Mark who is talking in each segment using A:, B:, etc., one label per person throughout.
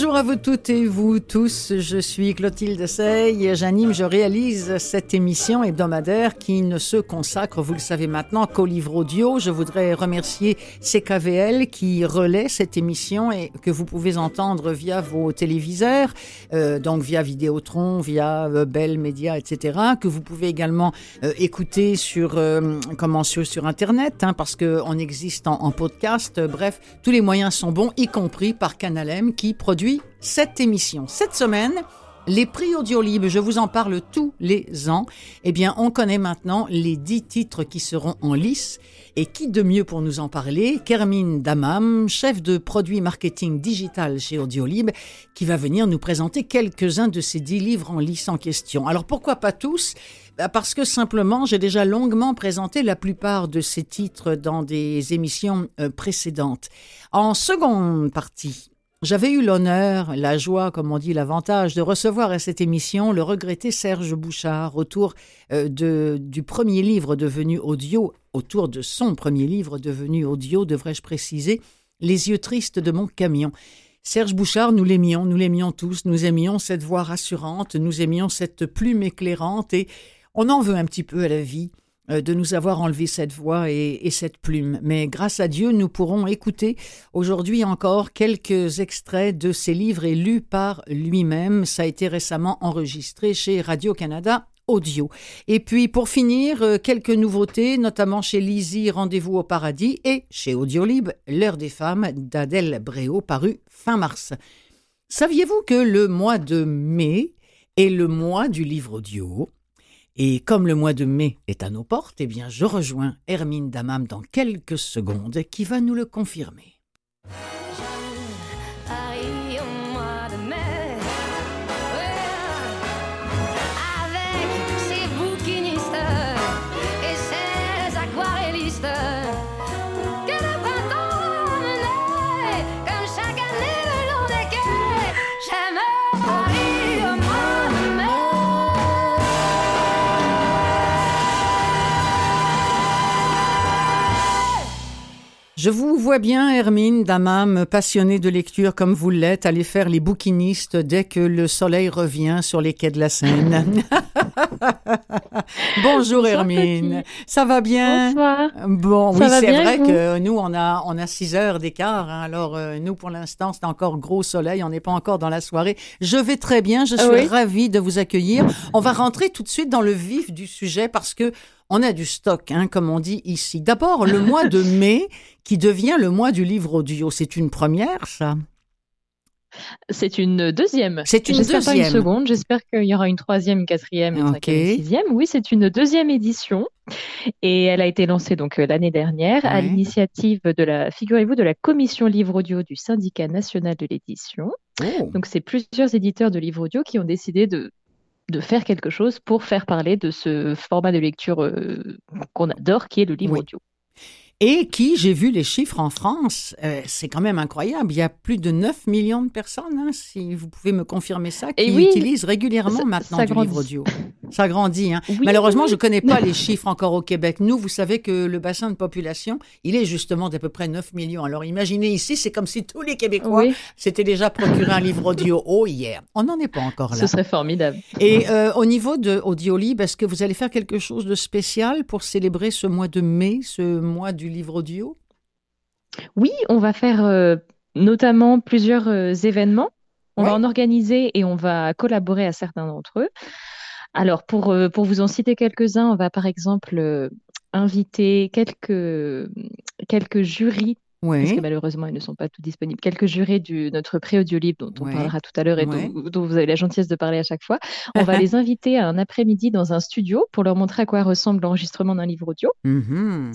A: Bonjour à vous toutes et vous tous, je suis Clotilde Sey, j'anime, je réalise cette émission hebdomadaire qui ne se consacre, vous le savez maintenant, qu'au livre audio. Je voudrais remercier CKVL qui relaie cette émission et que vous pouvez entendre via vos téléviseurs, euh, donc via Vidéotron, via euh, Bell Media, etc., que vous pouvez également euh, écouter sur, euh, comment, sur, sur Internet, hein, parce qu'on existe en, en podcast. Bref, tous les moyens sont bons, y compris par Canal M qui produit cette émission. Cette semaine, les prix Audiolib, je vous en parle tous les ans. Eh bien, on connaît maintenant les dix titres qui seront en lice. Et qui de mieux pour nous en parler? qu'Hermine Damam, chef de produit marketing digital chez Audiolib, qui va venir nous présenter quelques-uns de ces dix livres en lice en question. Alors pourquoi pas tous? Bah, Parce que simplement, j'ai déjà longuement présenté la plupart de ces titres dans des émissions euh, précédentes. En seconde partie, j'avais eu l'honneur, la joie, comme on dit, l'avantage de recevoir à cette émission le regretté Serge Bouchard autour euh, de, du premier livre devenu audio, autour de son premier livre devenu audio, devrais-je préciser, Les yeux tristes de mon camion. Serge Bouchard, nous l'aimions, nous l'aimions tous, nous aimions cette voix rassurante, nous aimions cette plume éclairante et on en veut un petit peu à la vie de nous avoir enlevé cette voix et, et, cette plume. Mais grâce à Dieu, nous pourrons écouter aujourd'hui encore quelques extraits de ses livres et lus par lui-même. Ça a été récemment enregistré chez Radio-Canada Audio. Et puis, pour finir, euh, quelques nouveautés, notamment chez Lizzie, Rendez-vous au paradis, et chez Audiolib, L'heure des femmes d'Adèle Bréau, paru fin mars. Saviez-vous que le mois de mai est le mois du livre audio? Et comme le mois de mai est à nos portes, eh bien, je rejoins Hermine Damam dans quelques secondes qui va nous le confirmer. Je vous vois bien, Hermine Damam, passionnée de lecture comme vous l'êtes, aller faire les bouquinistes dès que le soleil revient sur les quais de la Seine. Bonjour Hermine, ça va bien?
B: Bonsoir.
A: Bon,
B: Ça
A: oui, c'est vrai que nous, on a, on a six heures d'écart. hein. alors, euh, nous, pour l'instant, c'est encore gros soleil. On n'est pas encore dans la soirée. Je vais très bien. Je suis
B: Ah Oui?
A: ravie de vous accueillir. On va rentrer tout de suite dans le vif du sujet parce que on a du stock, hein, comme on dit ici. D'abord, le mois de mai qui devient le mois du livre audio. C'est une première, ça?
B: C'est une deuxième.
A: C'est une
B: J'espère pas une
A: deuxième.
B: seconde. J'espère qu'il y aura une troisième, une quatrième, une sixième. Oui, c'est une deuxième édition. Et elle a été lancée donc euh, l'année dernière à l'initiative de la, figurez-vous, de la commission livre audio du syndicat national de l'édition.
A: Oh.
B: Donc, c'est plusieurs éditeurs de livres audio qui ont décidé de, de faire quelque chose pour faire parler de ce format de lecture euh, qu'on adore, qui est le livre
A: Oui.
B: audio.
A: Et qui, j'ai vu les chiffres en France, euh, c'est quand même incroyable. Il y a plus de 9 millions de personnes, hein, si vous pouvez me confirmer ça, qui
B: Et oui,
A: utilisent régulièrement
B: ça-
A: maintenant
B: ça
A: du
B: grandit.
A: livre audio. Ça grandit. Hein.
B: Oui,
A: Malheureusement,
B: oui.
A: je ne connais pas les chiffres encore au Québec. Nous, vous savez que le bassin de population, il est justement d'à peu près 9 millions. Alors imaginez ici, c'est comme si tous les Québécois s'étaient déjà procuré un livre audio. Oh yeah, on n'en est pas encore là.
B: ce serait formidable.
A: Et euh, au niveau de Audiolib, est-ce que vous allez faire quelque chose de spécial pour célébrer ce mois de mai, ce mois du livre audio?
B: Oui, on va faire euh, notamment plusieurs euh, événements. On va en organiser et on va collaborer à certains d'entre eux. Alors, pour, euh, pour vous en citer quelques-uns, on va par exemple inviter quelques, quelques jurys parce que malheureusement, ils ne sont pas tous disponibles. Quelques jurés de notre pré-audio libre dont on parlera tout à l'heure et dont, dont vous avez la gentillesse de parler à chaque fois. On va les inviter à un après-midi dans un studio pour leur montrer à quoi ressemble l'enregistrement d'un livre audio.
A: Mhm.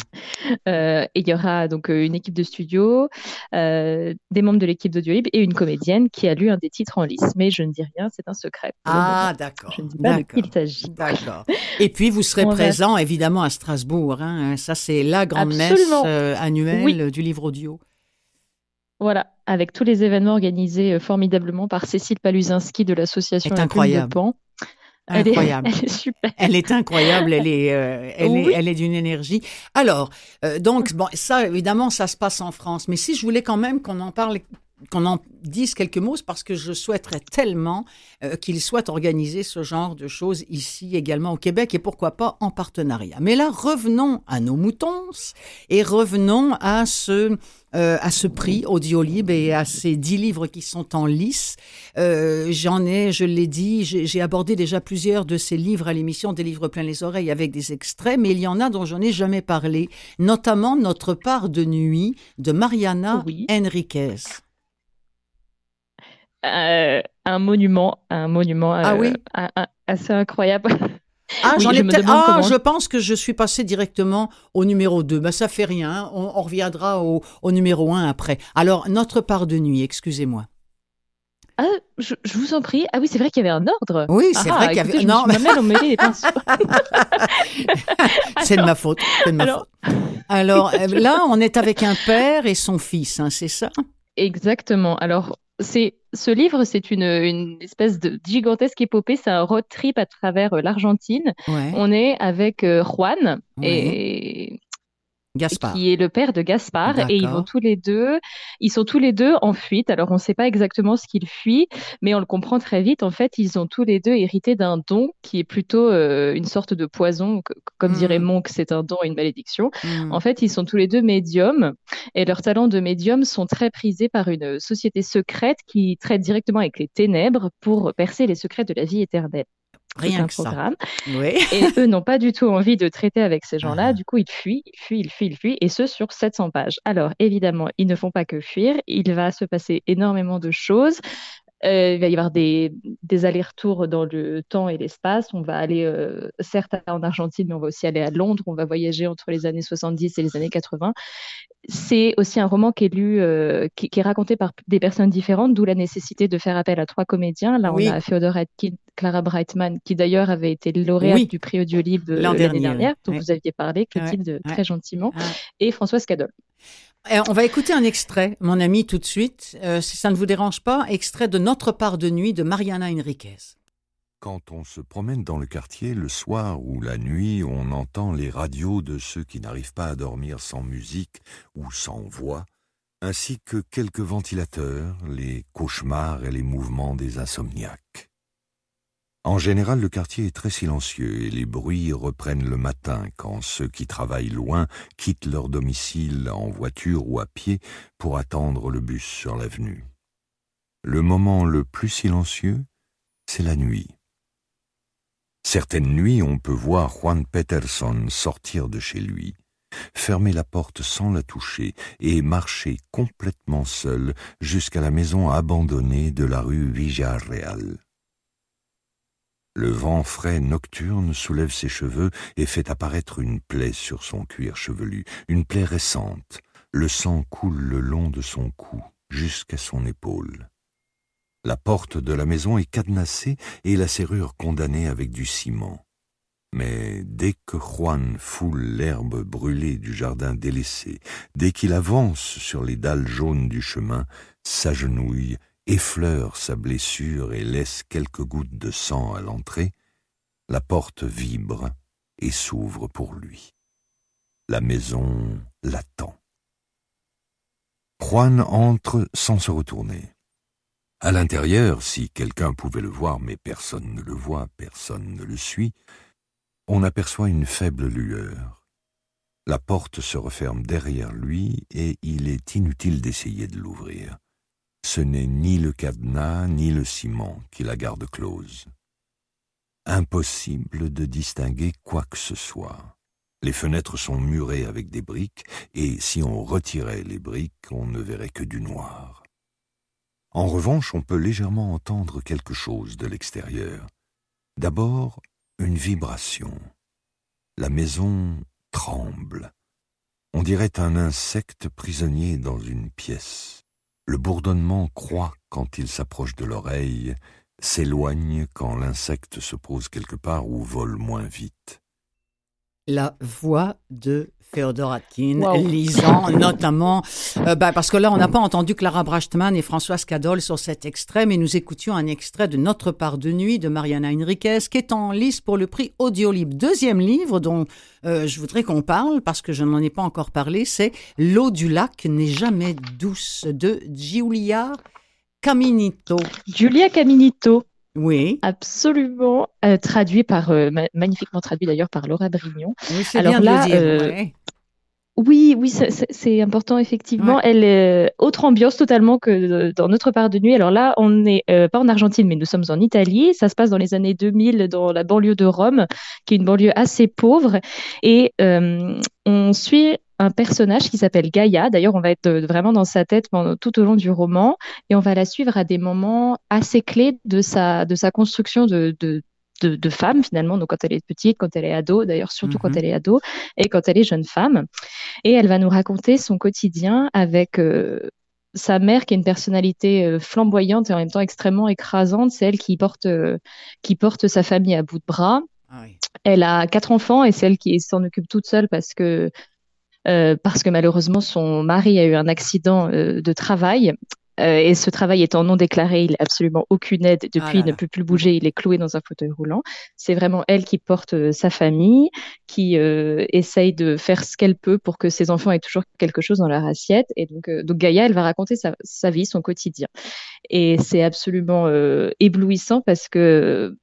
B: Euh, et il y aura donc euh, une équipe de studio, euh, des membres de l'équipe d'Audiolib et une comédienne qui a lu un des titres en lice. Mais je ne dis rien, c'est un secret.
A: Ah, d'accord.
B: Je ne dis pas de qui
A: D'accord.
B: il s'agit.
A: D'accord. Et puis, vous serez
B: On va-
A: présent, évidemment, à Strasbourg. hein. Ça, c'est la grande messe euh, annuelle du livre audio.
B: Voilà, avec tous les événements organisés formidablement par Cécile Paluzinski de l'association
A: Incroyable.
B: De Pan.
A: Elle incroyable.
B: Est, elle est super.
A: Elle est incroyable. Elle est, euh, elle
B: Oui.
A: est, elle est d'une énergie. Alors, euh, donc, bon, ça, évidemment, ça se passe en France. Mais si je voulais quand même qu'on en parle, qu'on en dise quelques mots, parce que je souhaiterais tellement euh, qu'il soit organisé ce genre de choses ici également au Québec et pourquoi pas en partenariat. Mais là, revenons à nos moutons et revenons à ce, euh, à ce prix Audiolib et à ces dix livres qui sont en lice. Euh, J'en ai, je l'ai dit, j'ai abordé déjà plusieurs de ces livres à l'émission des livres plein les oreilles avec des extraits, mais il y en a dont je n'ai jamais parlé, notamment Notre part de nuit de Mariana
B: Oui.
A: Enriquez.
B: Euh, un monument, un monument
A: Ah
B: euh,
A: oui
B: un- un- assez incroyable.
A: Ah,
B: Oui,
A: j'en
B: je
A: ai peut-être. Ah,
B: comment-
A: je pense que je suis passé directement au numéro 2. Ben, ça fait rien. On, on reviendra au, au numéro 1 après. Alors, Notre part de nuit, excusez-moi.
B: Ah, je, je vous en prie. Ah oui, c'est vrai qu'il y avait un ordre.
A: Oui, c'est
B: Ah,
A: vrai qu'il y
B: écoutez,
A: avait. Non,
B: pinceaux.
A: c'est de ma faute. c'est de ma
B: Alors-
A: faute. Alors, euh, là, on est avec un père et son fils, hein, c'est ça?
B: Exactement. Alors, c'est ce livre, c'est une, une espèce de gigantesque épopée. C'est un road trip à travers euh, l'Argentine.
A: Ouais.
B: On est avec euh, Juan
A: Ouais.
B: et
A: Gaspard.
B: qui est le père de Gaspard et ils vont tous les deux, ils sont tous les deux en fuite. Alors on ne sait pas exactement ce qu'ils fuient, mais on le comprend très vite. En fait, ils ont tous les deux hérité d'un don qui est plutôt euh, une sorte de poison, que- comme
A: Mm.
B: dirait Monk, c'est un don et une malédiction.
A: Hmm.
B: En fait, ils sont tous les deux médiums et leurs talents de médium sont très prisés par une société secrète qui traite directement avec les ténèbres pour percer les secrets de la vie éternelle.
A: Rien que ça.
B: programme.
A: Oui.
B: Et eux n'ont pas du tout envie de traiter avec ces gens-là.
A: Ah.
B: Du coup, ils fuient, ils fuient, ils fuient, ils fuient, et ce sur 700 pages. Alors, évidemment, ils ne font pas que fuir. Il va se passer énormément de choses. Euh, il va y avoir des, des allers-retours dans le temps et l'espace. On va aller, euh, certes, en Argentine, mais on va aussi aller à Londres. On va voyager entre les années 70 et les années 80. C'est aussi un roman qui est lu, euh, qui, qui est raconté par des personnes différentes, d'où la nécessité de faire appel à trois comédiens. Là,
A: Oui.
B: on a Theodore Atkin, Clara Brightman, qui d'ailleurs avait été lauréate
A: Oui.
B: du prix Audiolib
A: L'an
B: l'année dernière, dont vous aviez parlé, Clotilde,
A: Ouais.
B: très gentiment,
A: Ah.
B: et Françoise Cadol.
A: Euh, on va écouter un extrait, mon ami, tout de suite, euh, si ça ne vous dérange pas, extrait de Notre part de nuit de Mariana Enriquez.
C: Quand on se promène dans le quartier le soir ou la nuit, on entend les radios de ceux qui n'arrivent pas à dormir sans musique ou sans voix, ainsi que quelques ventilateurs, les cauchemars et les mouvements des insomniaques. En général, le quartier est très silencieux et les bruits reprennent le matin quand ceux qui travaillent loin quittent leur domicile en voiture ou à pied pour attendre le bus sur l'avenue. Le moment le plus silencieux, c'est la nuit. Certaines nuits, on peut voir Juan Peterson sortir de chez lui, fermer la porte sans la toucher et marcher complètement seul jusqu'à la maison abandonnée de la rue Villarreal. Le vent frais nocturne soulève ses cheveux et fait apparaître une plaie sur son cuir chevelu, une plaie récente. Le sang coule le long de son cou jusqu'à son épaule. La porte de la maison est cadenassée et la serrure condamnée avec du ciment. Mais dès que Juan foule l'herbe brûlée du jardin délaissé, dès qu'il avance sur les dalles jaunes du chemin, s'agenouille, effleure sa blessure et laisse quelques gouttes de sang à l'entrée, la porte vibre et s'ouvre pour lui. La maison l'attend. Juan entre sans se retourner. À l'intérieur, si quelqu'un pouvait le voir, mais personne ne le voit, personne ne le suit, on aperçoit une faible lueur. La porte se referme derrière lui et il est inutile d'essayer de l'ouvrir. Ce n'est ni le cadenas ni le ciment qui la garde close. Impossible de distinguer quoi que ce soit. Les fenêtres sont murées avec des briques et si on retirait les briques, on ne verrait que du noir. En revanche, on peut légèrement entendre quelque chose de l'extérieur. D'abord, une vibration. La maison tremble. On dirait un insecte prisonnier dans une pièce. Le bourdonnement croît quand il s'approche de l'oreille, s'éloigne quand l'insecte se pose quelque part ou vole moins vite.
A: La voix de Féodor Atkin, lisant notamment, euh, bah, parce que là, on n'a pas entendu Clara Brachtman et Françoise Cadol sur cet extrait, mais nous écoutions un extrait de Notre part de nuit de Mariana Enriquez, qui est en lice pour le prix Audiolib. Deuxième livre dont euh, je voudrais qu'on parle, parce que je n'en ai pas encore parlé, c'est L'eau du lac n'est jamais douce de Giulia Caminito.
B: Giulia Caminito.
A: Oui.
B: Absolument. Euh, traduit par, magnifiquement traduit d'ailleurs par Laura Brignon.
A: Oui, bien de le dire.
B: Oui, oui, c'est important effectivement. Elle est autre ambiance totalement que dans notre part de nuit. Alors là, on n'est euh, pas en Argentine, mais nous sommes en Italie. Ça se passe dans les années 2000 dans la banlieue de Rome, qui est une banlieue assez pauvre. Et euh, on suit un personnage qui s'appelle Gaïa. D'ailleurs, on va être euh, vraiment dans sa tête pendant, tout au long du roman et on va la suivre à des moments assez clés de sa, de sa construction de, de, de, femme finalement, donc quand elle est petite, quand elle est ado, d'ailleurs surtout quand mhm. elle est ado, et quand elle est jeune femme. Et elle va nous raconter son quotidien avec euh, sa mère qui est une personnalité euh, flamboyante et en même temps extrêmement écrasante. C'est elle qui porte, euh, qui porte sa famille à bout de bras. Ah elle a quatre enfants et c'est elle qui s'en occupe toute seule parce que parce que malheureusement son mari a eu un accident de travail euh, et ce travail étant non déclaré, il n'a absolument aucune aide. Depuis, ah il ne peut plus bouger, il est cloué dans un fauteuil roulant. C'est vraiment elle qui porte euh, sa famille, qui euh, essaye de faire ce qu'elle peut pour que ses enfants aient toujours quelque chose dans leur assiette. Et donc, donc Gaïa, elle va raconter sa, sa vie, son quotidien. Et c'est absolument éblouissant parce que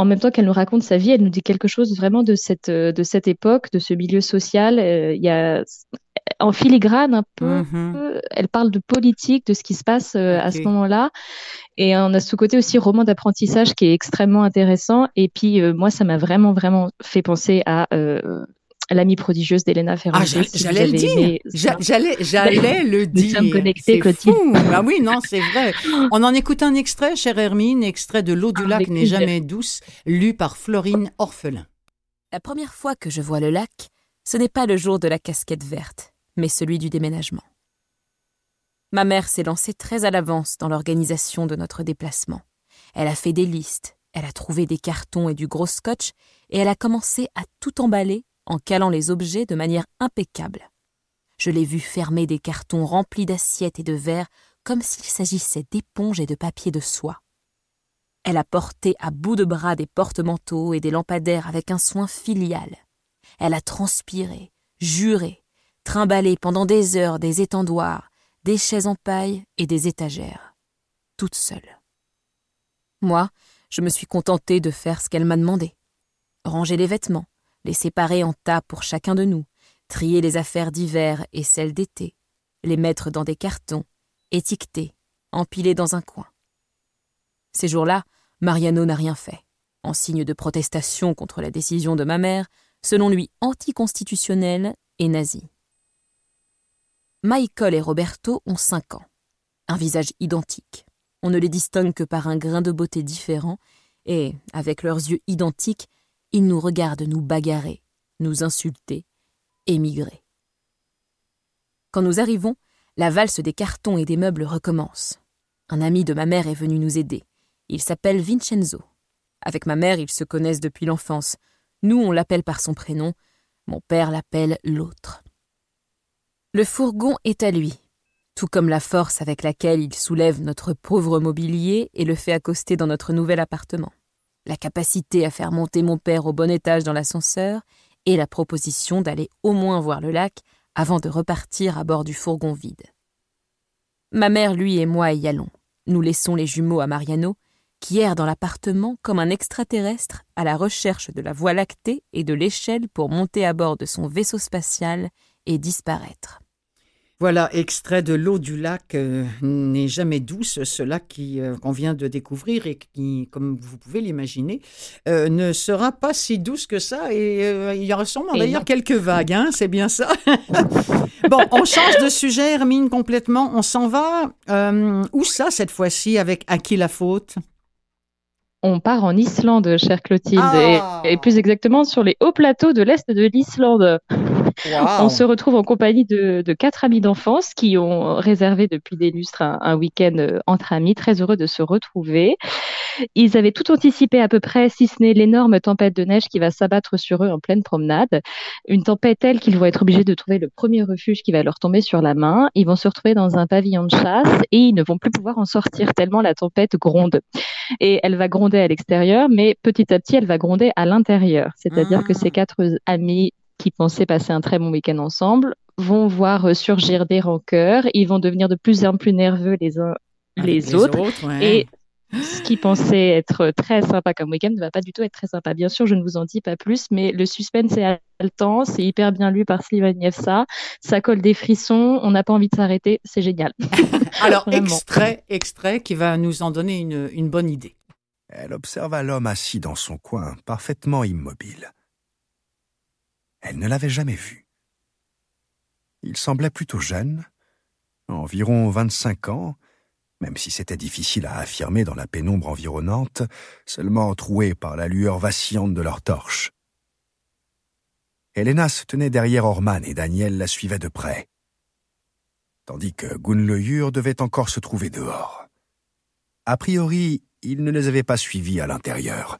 B: en même temps qu'elle nous raconte sa vie, elle nous dit quelque chose vraiment de cette, de cette époque, de ce milieu social. Il y a en filigrane un peu. Mhm. Elle parle de politique, de ce qui se passe euh, à ce moment-là. Et on a ce côté aussi roman d'apprentissage qui est extrêmement intéressant. Et puis, euh, moi, ça m'a vraiment, vraiment fait penser à euh, l'amie prodigieuse d'Elena Ferrante.
A: Ah, j'allais le dire. J'allais, j'allais le dire.
B: Nous sommes connectés,
A: Ah oui, non, c'est vrai. On en écoute un extrait, chère Hermine, extrait de L'eau du lac n'est jamais douce, lu par Florine Orphelin.
D: La première fois que je vois le lac, ce n'est pas le jour de la casquette verte mais celui du déménagement. Ma mère s'est lancée très à l'avance dans l'organisation de notre déplacement. Elle a fait des listes, elle a trouvé des cartons et du gros scotch, et elle a commencé à tout emballer en calant les objets de manière impeccable. Je l'ai vue fermer des cartons remplis d'assiettes et de verres comme s'il s'agissait d'éponges et de papier de soie. Elle a porté à bout de bras des porte-manteaux et des lampadaires avec un soin filial. Elle a transpiré, juré, trimballé pendant des heures des étendoirs, des chaises en paille et des étagères, toute seule. Moi, je me suis contentée de faire ce qu'elle m'a demandé. Ranger les vêtements, les séparer en tas pour chacun de nous, trier les affaires d'hiver et celles d'été, les mettre dans des cartons, étiqueter, empiler dans un coin. Ces jours-là, Mariano n'a rien fait. En signe de protestation contre la décision de ma mère, selon lui anticonstitutionnelle et nazie. Michael et Roberto ont cinq ans. Un visage identique. On ne les distingue que par un grain de beauté différent, et, avec leurs yeux identiques, ils nous regardent nous bagarrer, nous insulter, émigrer. Quand nous arrivons, la valse des cartons et des meubles recommence. Un ami de ma mère est venu nous aider. Il s'appelle Vincenzo. Avec ma mère, ils se connaissent depuis l'enfance. Nous, on l'appelle par son prénom. Mon père l'appelle l'autre. Le fourgon est à lui, tout comme la force avec laquelle il soulève notre pauvre mobilier et le fait accoster dans notre nouvel appartement, la capacité à faire monter mon père au bon étage dans l'ascenseur et la proposition d'aller au moins voir le lac avant de repartir à bord du fourgon vide. Ma mère, lui et moi y allons. Nous laissons les jumeaux à Mariano, qui erre dans l'appartement comme un extraterrestre à la recherche de la voie lactée et de l'échelle pour monter à bord de son vaisseau spatial et disparaître.
A: Voilà, extrait de l'eau du lac euh, n'est jamais douce, ce lac euh, qu'on vient de découvrir et qui, comme vous pouvez l'imaginer, euh, ne sera pas si douce que ça. Et il y aura sûrement d'ailleurs quelques vagues, hein, c'est bien ça. bon, on change de sujet, Hermine, complètement. On s'en va. où ça, cette fois-ci, avec À qui la faute?
B: On part en Islande, chère Clotilde, ah. et, plus exactement sur les hauts plateaux de l'Est de l'Islande. On se retrouve en compagnie de, quatre amis d'enfance qui ont réservé depuis des lustres un, week-end euh, entre amis, très heureux de se retrouver. Ils avaient tout anticipé à peu près, si ce n'est l'énorme tempête de neige qui va s'abattre sur eux en pleine promenade. Une tempête telle qu'ils vont être obligés de trouver le premier refuge qui va leur tomber sur la main. Ils vont se retrouver dans un pavillon de chasse et ils ne vont plus pouvoir en sortir tellement la tempête gronde. Et elle va gronder à l'extérieur, mais petit à petit, elle va gronder à l'intérieur. C'est-à-dire que ces ah. quatre amis qui pensaient passer un très bon week-end ensemble vont voir surgir des rancœurs, ils vont devenir de plus en plus nerveux les uns les, autres. Et ce qui pensait être très sympa comme week-end ne va pas du tout être très sympa. Bien sûr, je ne vous en dis pas plus, mais le suspense est haletant, c'est hyper bien lu par Sylvain Nievsa, ça colle des frissons, on n'a pas envie de s'arrêter, c'est génial.
A: Alors, extrait, extrait qui va nous en donner une, une bonne idée.
E: Elle observa l'homme assis dans son coin, parfaitement immobile. Elle ne l'avait jamais vu. Il semblait plutôt jeune, environ 25 ans, même si c'était difficile à affirmer dans la pénombre environnante, seulement troué par la lueur vacillante de leur torche. Helena se tenait derrière Orman et Daniel la suivait de près, tandis que Gunleyur devait encore se trouver dehors. A priori, il ne les avait pas suivis à l'intérieur.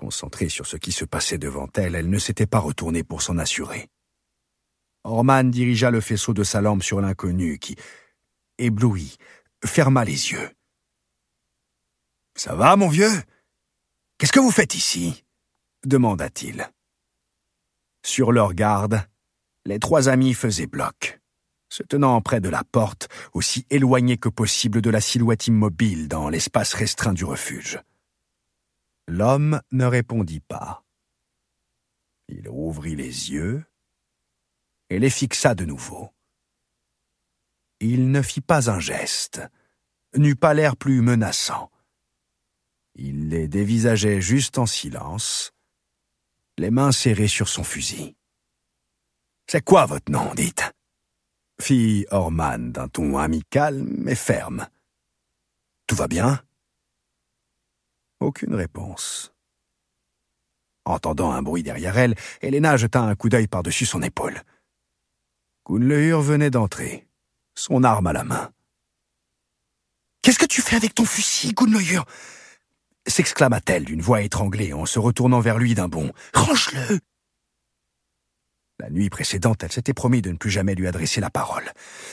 E: Concentrée sur ce qui se passait devant elle, elle ne s'était pas retournée pour s'en assurer. Orman dirigea le faisceau de sa lampe sur l'inconnu qui, ébloui, ferma les yeux. Ça va, mon vieux? Qu'est-ce que vous faites ici? demanda-t-il. Sur leur garde, les trois amis faisaient bloc, se tenant près de la porte, aussi éloignés que possible de la silhouette immobile dans l'espace restreint du refuge. L'homme ne répondit pas. Il rouvrit les yeux et les fixa de nouveau. Il ne fit pas un geste, n'eut pas l'air plus menaçant. Il les dévisageait juste en silence, les mains serrées sur son fusil. C'est quoi votre nom, dites? fit Orman d'un ton amical mais ferme. Tout va bien? Aucune réponse. Entendant un bruit derrière elle, Helena jeta un coup d'œil par-dessus son épaule. Gunleur venait d'entrer son arme à la main. Qu'est-ce que tu fais avec ton fusil, Gunloyer s'exclama-t-elle d'une voix étranglée en se retournant vers lui d'un bond. Range-le La nuit précédente, elle s'était promis de ne plus jamais lui adresser la parole.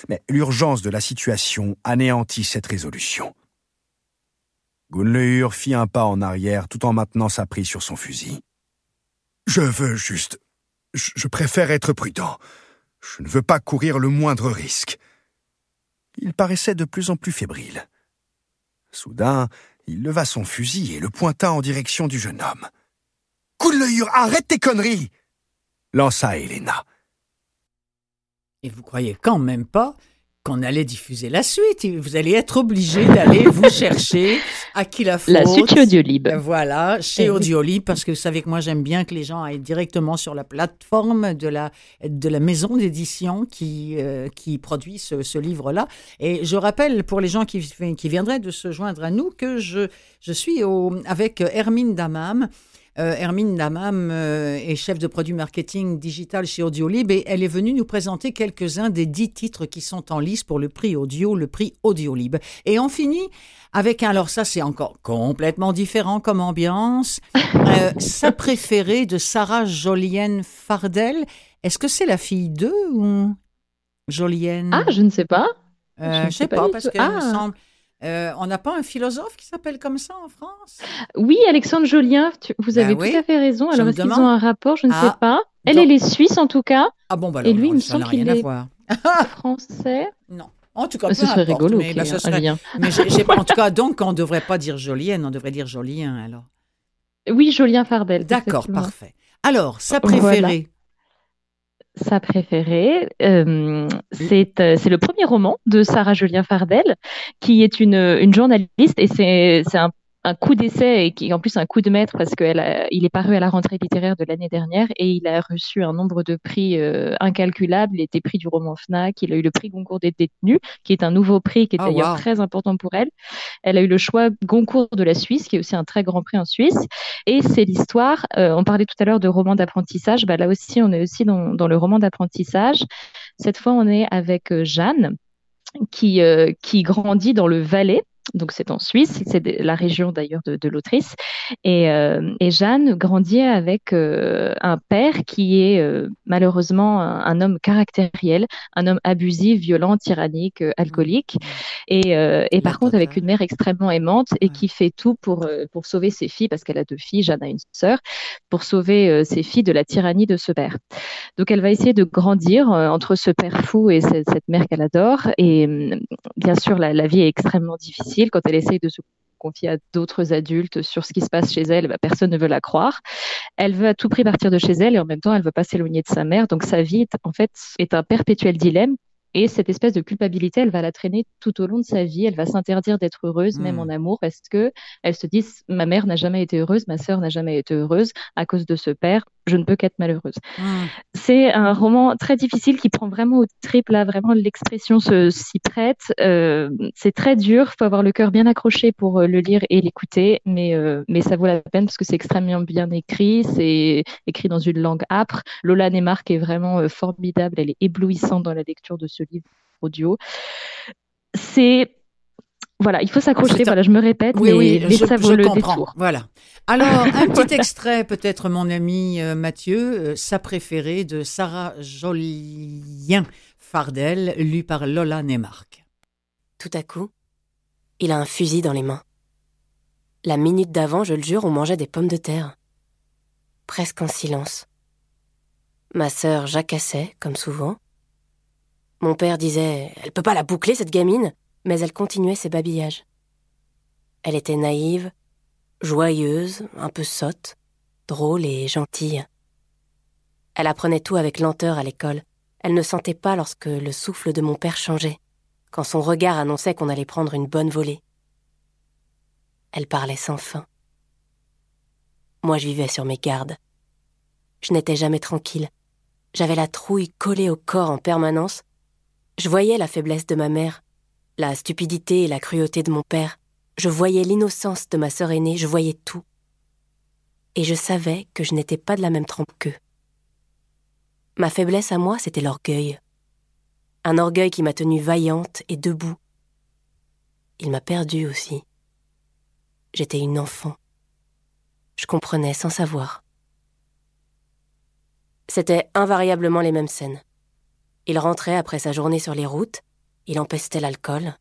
E: Mais l'urgence de la situation anéantit cette résolution. Gunleur fit un pas en arrière tout en maintenant sa prise sur son fusil. Je veux juste. Je préfère être prudent. Je ne veux pas courir le moindre risque. Il paraissait de plus en plus fébrile. Soudain, il leva son fusil et le pointa en direction du jeune homme. Coup de l'œil, arrête tes conneries lança Helena.
A: Et vous croyez quand même pas qu'on allait diffuser la suite. Vous allez être obligé d'aller vous chercher à qui la faute.
B: La suite chez Audiolib.
A: Voilà, chez eh Audiolib, parce que vous savez que moi j'aime bien que les gens aillent directement sur la plateforme de la, de la maison d'édition qui, euh, qui produit ce, livre-là. Et je rappelle pour les gens qui, qui viendraient de se joindre à nous que je, je suis au, avec Hermine Damam euh, Hermine Damam euh, est chef de produit marketing digital chez Audiolib et elle est venue nous présenter quelques-uns des dix titres qui sont en lice pour le prix audio, le prix Audiolib. Et on finit avec un, alors ça c'est encore complètement différent comme ambiance, euh, sa préférée de Sarah Jolienne Fardel. Est-ce que c'est la fille d'eux ou Jolienne?
B: Ah, je ne sais pas.
A: je ne sais, pas, parce qu'elle me ah. semble. Euh, on n'a pas un philosophe qui s'appelle comme ça en France?
B: Oui, Alexandre Jolien, vous avez ben tout à fait raison. Alors, est-ce qu'ils ont un rapport? Je ne sais ah, pas. Elle, elle est suisse en tout cas.
A: Ah bon, bah alors, Et lui, il me semble qu'il est
B: français.
A: Non. En tout cas,
B: bah, ce serait rigolo. Mais, bah, ce serait...
A: mais en tout cas, donc, on ne devrait pas dire Jolienne, on devrait dire Jolien alors.
B: Oui, Jolien Fardel.
A: D'accord, parfait. Alors, sa préférée
B: sa préférée. Euh, c'est, euh, c'est le premier roman de Sarah Julien Fardel, qui est une, une journaliste, et c'est, c'est un un coup d'essai et qui en plus un coup de maître parce qu'il est paru à la rentrée littéraire de l'année dernière et il a reçu un nombre de prix euh, incalculables. Il était prix du roman Fnac, il a eu le prix Goncourt des détenus, qui est un nouveau prix qui est ah, d'ailleurs très important pour elle. Elle a eu le choix Goncourt de la Suisse, qui est aussi un très grand prix en Suisse. Et c'est l'histoire, euh, on parlait tout à l'heure de roman d'apprentissage, bah, là aussi on est aussi dans, dans le roman d'apprentissage. Cette fois on est avec euh, Jeanne qui, qui grandit dans le Valais donc c'est en Suisse, c'est la région d'ailleurs de, l'autrice. Et, Jeanne grandit avec un père qui est malheureusement un, homme caractériel, un homme abusif, violent, tyrannique, alcoolique. Et, et par contre avec une mère extrêmement aimante et qui fait tout pour, pour sauver ses filles, parce qu'elle a deux filles, Jeanne a une sœur, pour sauver ses filles de la tyrannie de ce père. Donc elle va essayer de grandir entre ce père fou et cette, mère qu'elle adore. Et bien sûr, la vie est extrêmement difficile quand elle essaye de se confier à d'autres adultes sur ce qui se passe chez elle, bah, personne ne veut la croire. Elle veut à tout prix partir de chez elle et en même temps, elle veut pas s'éloigner de sa mère. Donc sa vie, en fait, est un perpétuel dilemme et cette espèce de culpabilité, elle va la traîner tout au long de sa vie. Elle va s'interdire d'être heureuse, même hmm. en amour, parce que elle se dit ma mère n'a jamais été heureuse, ma sœur n'a jamais été heureuse à cause de ce père. Je ne peux qu'être malheureuse. Hmm. C'est un roman très difficile qui prend vraiment au triple. Là, vraiment, l'expression s'y prête. Euh, c'est très dur. Il faut avoir le cœur bien accroché pour euh, le lire et l'écouter, mais euh, mais ça vaut la peine parce que c'est extrêmement bien écrit. C'est écrit dans une langue âpre. Lola Neymark est vraiment formidable. Elle est éblouissante dans la lecture de ce livre audio. C'est voilà, il faut s'accrocher. Voilà, je me répète, mais, oui, ça vaut le comprends.
A: Voilà. Alors, un petit extrait, peut-être, mon ami euh, Mathieu, euh, sa préférée de Sarah Jolien Fardel, lue par Lola Neymark.
F: Tout à coup, il a un fusil dans les mains. La minute d'avant, je le jure, on mangeait des pommes de terre. Presque en silence. Ma sœur jacassait, comme souvent. Mon père disait Elle peut pas la boucler, cette gamine mais elle continuait ses babillages. Elle était naïve, joyeuse, un peu sotte, drôle et gentille. Elle apprenait tout avec lenteur à l'école. Elle ne sentait pas lorsque le souffle de mon père changeait, quand son regard annonçait qu'on allait prendre une bonne volée. Elle parlait sans fin. Moi, je vivais sur mes gardes. Je n'étais jamais tranquille. J'avais la trouille collée au corps en permanence je voyais la faiblesse de ma mère, la stupidité et la cruauté de mon père. Je voyais l'innocence de ma sœur aînée, je voyais tout. Et je savais que je n'étais pas de la même trempe qu'eux. Ma faiblesse à moi, c'était l'orgueil. Un orgueil qui m'a tenue vaillante et debout. Il m'a perdue aussi. J'étais une enfant. Je comprenais sans savoir. C'était invariablement les mêmes scènes. Il rentrait après sa journée sur les routes, il empestait l'alcool.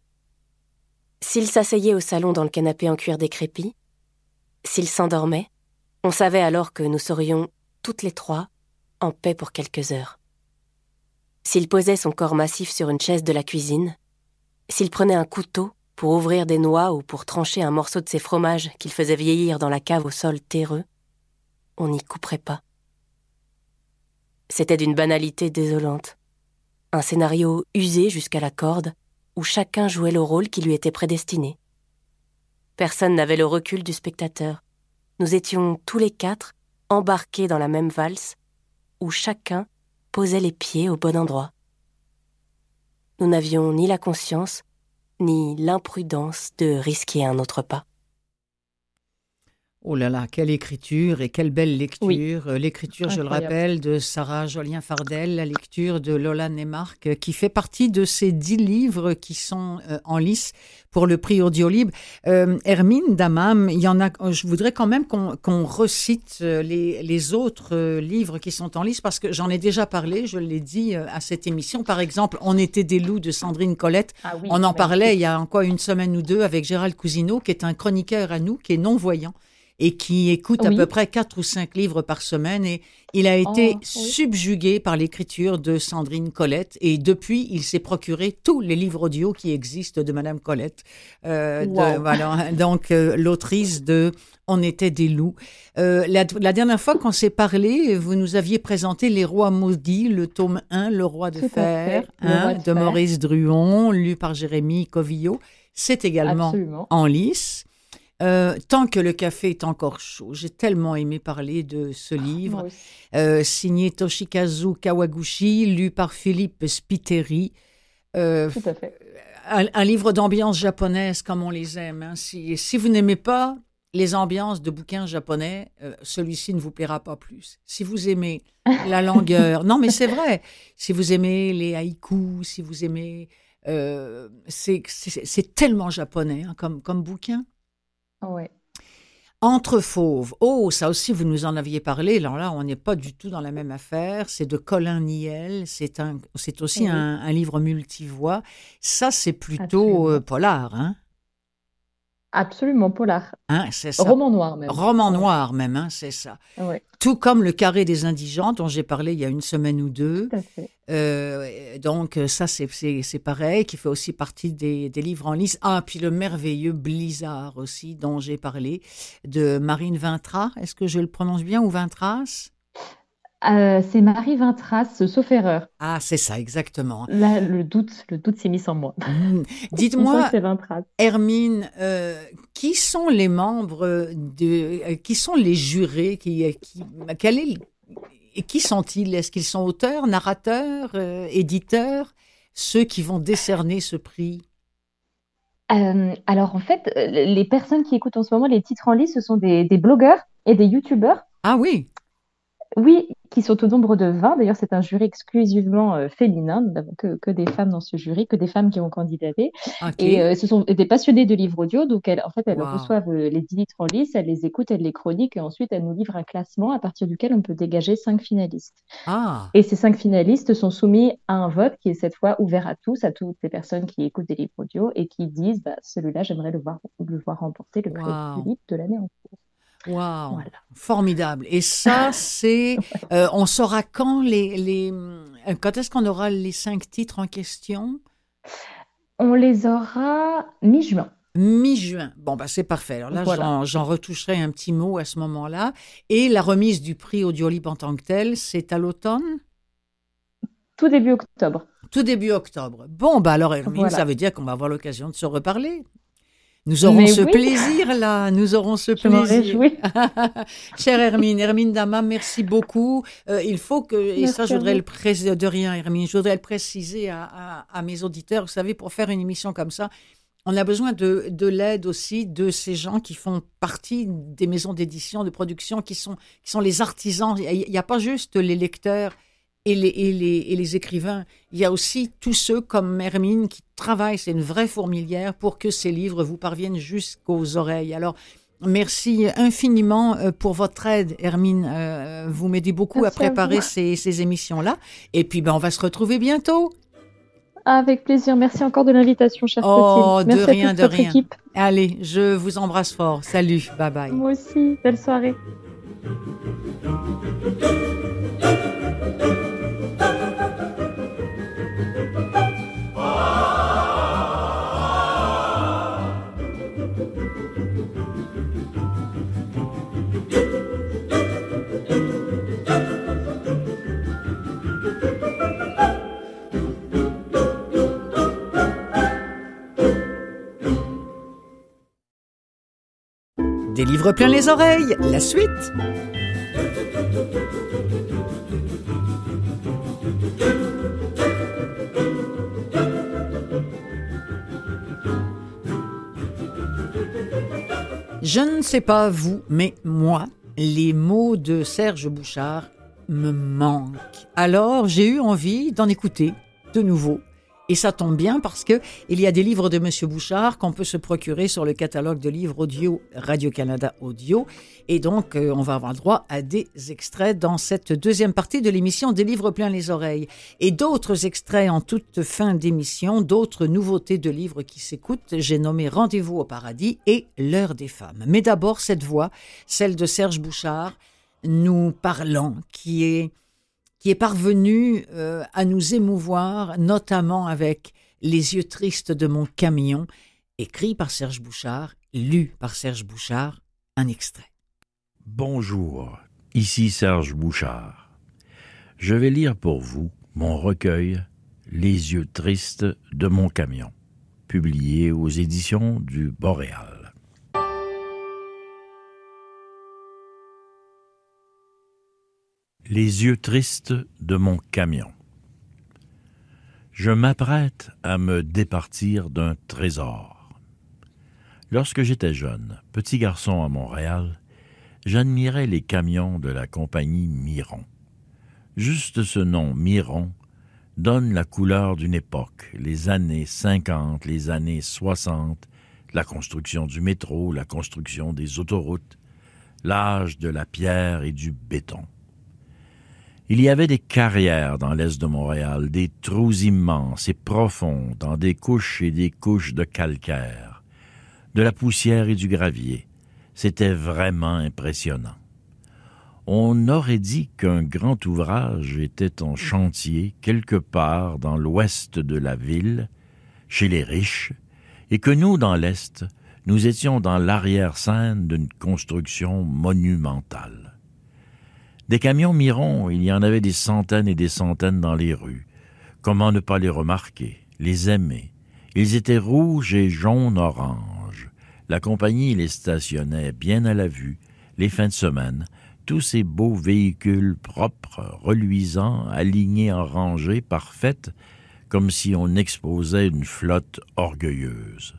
F: S'il s'asseyait au salon dans le canapé en cuir décrépit, s'il s'endormait, on savait alors que nous serions, toutes les trois, en paix pour quelques heures. S'il posait son corps massif sur une chaise de la cuisine, s'il prenait un couteau pour ouvrir des noix ou pour trancher un morceau de ses fromages qu'il faisait vieillir dans la cave au sol terreux, on n'y couperait pas. C'était d'une banalité désolante un scénario usé jusqu'à la corde, où chacun jouait le rôle qui lui était prédestiné. Personne n'avait le recul du spectateur. Nous étions tous les quatre embarqués dans la même valse, où chacun posait les pieds au bon endroit. Nous n'avions ni la conscience, ni l'imprudence de risquer un autre pas.
A: Oh là là, quelle écriture et quelle belle lecture. Euh, l'écriture, je le rappelle, de Sarah Jolien Fardel, la lecture de Lola Neymark, euh, qui fait partie de ces dix livres qui sont euh, en lice pour le prix Audiolib. Euh, Hermine Damam, il y en a, je voudrais quand même qu'on recite les, les, autres livres qui sont en lice parce que j'en ai déjà parlé, je l'ai dit à cette émission. Par exemple, On était des loups de Sandrine Colette. Ah On en parlait il y a encore une semaine ou deux avec Gérald Cousineau, qui est un chroniqueur à nous, qui est non-voyant et qui écoute à peu près quatre ou cinq livres par semaine et il a été oh, subjugué par l'écriture de Sandrine Colette et depuis il s'est procuré tous les livres audio qui existent de Madame Colette. Euh, voilà, donc euh, l'autrice de On était des loups. Euh, la, dernière fois qu'on s'est parlé, vous nous aviez présenté Les Rois maudits, le tome 1, Le Roi de Fer, hein, de, Maurice Druon, lu par Jérémy Covillot. C'est également en lice. Euh, tant que le café est encore chaud. J'ai tellement aimé parler de ce ah, livre, euh, signé Toshikazu Kawaguchi, lu par Philippe Spiteri.
B: Euh, Tout à fait.
A: Un, livre d'ambiance japonaise comme on les aime. Hein. Si, si, vous n'aimez pas les ambiances de bouquins japonais, celui-ci ne vous plaira pas plus. Si vous aimez la longueur, non mais c'est vrai, si vous aimez les haïkus, si vous aimez c'est tellement japonais hein, comme, comme bouquin.
B: Ouais.
A: Entre fauves. Oh, ça aussi, vous nous en aviez parlé. Alors là, on n'est pas du tout dans la même affaire. C'est de Colin Niel. C'est un, c'est aussi
B: Oui.
A: un, un livre multivoix. Ça, c'est plutôt euh, polar, hein.
B: Absolument polar.
A: Hein, c'est ça.
B: Roman noir même.
A: Roman noir même, hein, c'est ça.
B: Ouais,
A: Tout comme le carré des indigents dont j'ai parlé il y a une semaine ou deux.
B: tout à fait.
A: Euh, donc euh, ça c'est pareil, qui fait aussi partie des, des livres en lice. Ah puis le merveilleux Blizzard aussi dont j'ai parlé de Marine Vintras. Est-ce que je le prononce bien ou Vintras?
B: Euh, c'est Marie Vintras, sauf erreur.
A: Ah c'est ça exactement.
B: Là, le doute, le doute s'est mis en moi.
A: Hmm. Dites-moi. Hermine, euh, qui sont les membres de, euh, qui sont les jurés, qui, qui, quel est, et qui sont-ils? Est-ce qu'ils sont auteurs, narrateurs, éditeurs, ceux qui vont décerner ce prix?
B: Alors en fait, les personnes qui écoutent en ce moment les titres en lice, ce sont des, des blogueurs et des youtubeurs.
A: Ah oui,
B: Oui, qui sont au nombre de 20. D'ailleurs, c'est un jury exclusivement euh, féminin. Nous n'avons que, que des femmes dans ce jury, que des femmes qui ont candidaté. Et euh, ce sont des passionnées de livres audio. Donc, elles, en fait, elles
A: Wow.
B: reçoivent euh, les 10 litres en lice, elles les écoutent, elles les chroniquent et ensuite elles nous livrent un classement à partir duquel on peut dégager cinq finalistes.
A: ah,
B: Et ces cinq finalistes sont soumis à un vote qui est cette fois ouvert à tous, à toutes les personnes qui écoutent des livres audio et qui disent bah, celui-là, j'aimerais le voir, le voir remporter le prix
A: Wow.
B: du livre de l'année en cours.
A: Waouh,
B: Voilà.
A: formidable. Et ça, c'est, euh, on saura quand les, les, euh, quand est-ce qu'on aura les cinq titres en question?
B: On les aura mi-juin.
A: Mi-juin. Bon, bah, c'est parfait. Alors là,
B: Voilà.
A: j'en- j'en retoucherai un petit mot à ce moment-là. Et la remise du prix Audiolib en tant que tel, c'est à l'automne,
B: Tout début octobre.
A: tout début octobre. Bon, bah alors, Hermine,
B: Voilà.
A: ça veut dire qu'on va avoir l'occasion de se reparler. Nous aurons
B: Mais
A: ce
B: oui.
A: plaisir-là. Nous aurons ce
B: Je
A: plaisir.
B: réjouis.
A: Chère Hermine, Hermine Dama, merci beaucoup. Euh, il faut que, et
B: Merci
A: ça je voudrais le préciser, de rien Hermine, je voudrais le préciser à, à- à mes auditeurs. Vous savez, pour faire une émission comme ça, on a besoin de, de l'aide aussi de ces gens qui font partie des maisons d'édition, de production, qui sont, qui sont les artisans. Il n'y a pas juste les lecteurs et les, et, les, et les écrivains. Il y a aussi tous ceux comme Hermine qui travaillent, c'est une vraie fourmilière, pour que ces livres vous parviennent jusqu'aux oreilles. Alors, merci infiniment euh, pour votre aide, Hermine. Euh, Vous m'aidez beaucoup
B: Merci
A: à préparer ces, ces émissions-là. Et puis, ben, on va se retrouver bientôt.
B: Avec plaisir. Merci encore de l'invitation, chère
A: Oh, de rien,
B: à toute
A: de
B: votre
A: rien.
B: équipe.
A: Allez, je vous embrasse fort. Salut, bye bye.
B: Moi aussi. Belle soirée.
A: Des livres plein les oreilles, la suite. Je ne sais pas vous, mais moi, les mots de Serge Bouchard me manquent. Alors j'ai eu envie d'en écouter de nouveau. Et ça tombe bien parce que il y a des livres de Monsieur Bouchard qu'on peut se procurer sur le catalogue de livres audio Radio-Canada Audio. Et donc, euh, on va avoir droit à des extraits dans cette deuxième partie de l'émission Des livres plein les oreilles. Et d'autres extraits en toute fin d'émission, d'autres nouveautés de livres qui s'écoutent. J'ai nommé Rendez-vous au paradis et L'heure des femmes. Mais d'abord, cette voix, celle de Serge Bouchard, nous parlant, qui est est parvenu euh, à nous émouvoir, notamment avec Les yeux tristes de mon camion, écrit par Serge Bouchard, lu par Serge Bouchard, un extrait.
G: Bonjour, ici Serge Bouchard. Je vais lire pour vous mon recueil Les yeux tristes de mon camion, publié aux éditions du Boréal. Les yeux tristes de mon camion. Je m'apprête à me départir d'un trésor. Lorsque j'étais jeune, petit garçon à Montréal, j'admirais les camions de la compagnie Miron. Juste ce nom, Miron, donne la couleur d'une époque, les années 50, les années 60, la construction du métro, la construction des autoroutes, l'âge de la pierre et du béton. Il y avait des carrières dans l'est de Montréal, des trous immenses et profonds dans des couches et des couches de calcaire, de la poussière et du gravier. C'était vraiment impressionnant. On aurait dit qu'un grand ouvrage était en chantier quelque part dans l'ouest de la ville, chez les riches, et que nous, dans l'est, nous étions dans l'arrière-scène d'une construction monumentale. Des camions Miron, il y en avait des centaines et des centaines dans les rues. Comment ne pas les remarquer, les aimer? Ils étaient rouges et jaunes-orange. La compagnie les stationnait bien à la vue, les fins de semaine, tous ces beaux véhicules propres, reluisants, alignés en rangées parfaites, comme si on exposait une flotte orgueilleuse.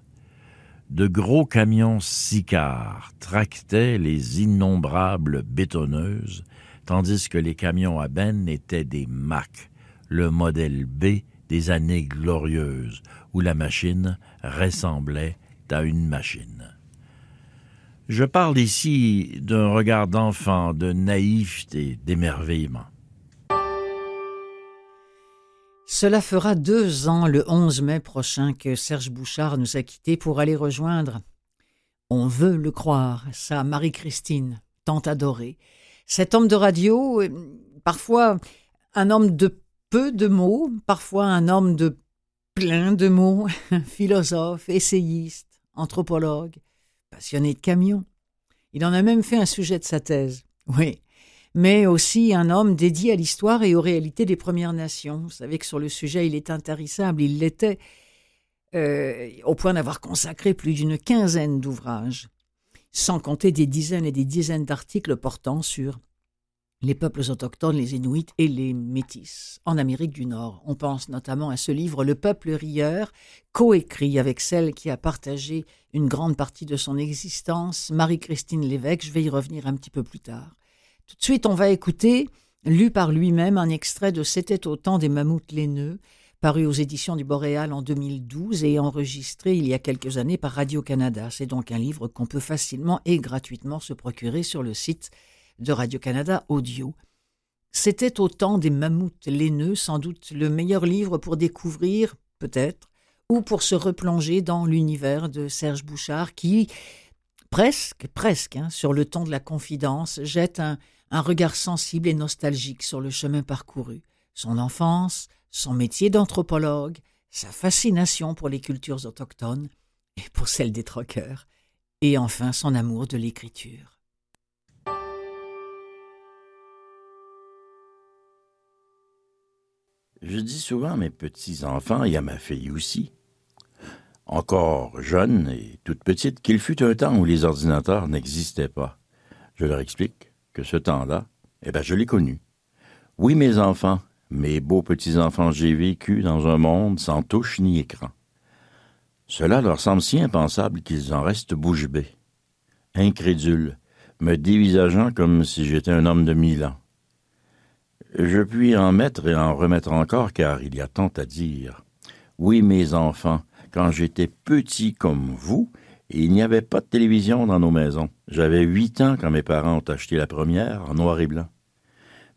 G: De gros camions sicars tractaient les innombrables bétonneuses, tandis que les camions à benne étaient des Mac, le modèle B des années glorieuses, où la machine ressemblait à une machine. Je parle ici d'un regard d'enfant, de naïveté, d'émerveillement.
A: Cela fera deux ans, le 11 mai prochain, que Serge Bouchard nous a quittés pour aller rejoindre, on veut le croire, sa Marie-Christine, tant adorée, cet homme de radio, euh, parfois un homme de peu de mots, parfois un homme de plein de mots, philosophe, essayiste, anthropologue, passionné de camions. Il en a même fait un sujet de sa thèse. Oui. Mais aussi un homme dédié à l'histoire et aux réalités des Premières Nations. Vous savez que sur le sujet, il est intarissable, il l'était, euh, au point d'avoir consacré plus d'une quinzaine d'ouvrages sans compter des dizaines et des dizaines d'articles portant sur les peuples autochtones, les Inuits et les Métis en Amérique du Nord. On pense notamment à ce livre Le peuple rieur, coécrit avec celle qui a partagé une grande partie de son existence, Marie-Christine Lévesque. Je vais y revenir un petit peu plus tard. Tout de suite, on va écouter, lu par lui-même, un extrait de C'était au temps des mammouths laineux, paru aux éditions du Boréal en 2012 et enregistré il y a quelques années par Radio-Canada. C'est donc un livre qu'on peut facilement et gratuitement se procurer sur le site de Radio-Canada Audio. C'était au temps des mammouths laineux, sans doute le meilleur livre pour découvrir, peut-être, ou pour se replonger dans l'univers de Serge Bouchard qui, presque, presque, hein, sur le ton de la confidence, jette un regard sensible et nostalgique sur le chemin parcouru, son enfance, son métier d'anthropologue, sa fascination pour les cultures autochtones et pour celles des troqueurs, et enfin son amour de l'écriture.
H: Je dis souvent à mes petits-enfants et à ma fille aussi, encore jeune et toute petite, qu'il fut un temps où les ordinateurs n'existaient pas. Je leur explique que ce temps-là, eh bien, je l'ai connu. Oui, mes enfants, mes beaux petits-enfants, j'ai vécu dans un monde sans touche ni écran. Cela leur semble si impensable qu'ils en restent bouche bée, incrédules, me dévisageant comme si j'étais un homme de mille ans. Je puis en mettre et en remettre encore, car il y a tant à dire. Oui, mes enfants, quand j'étais petit comme vous, il n'y avait pas de télévision dans nos maisons. J'avais huit ans quand mes parents ont acheté la première en noir et blanc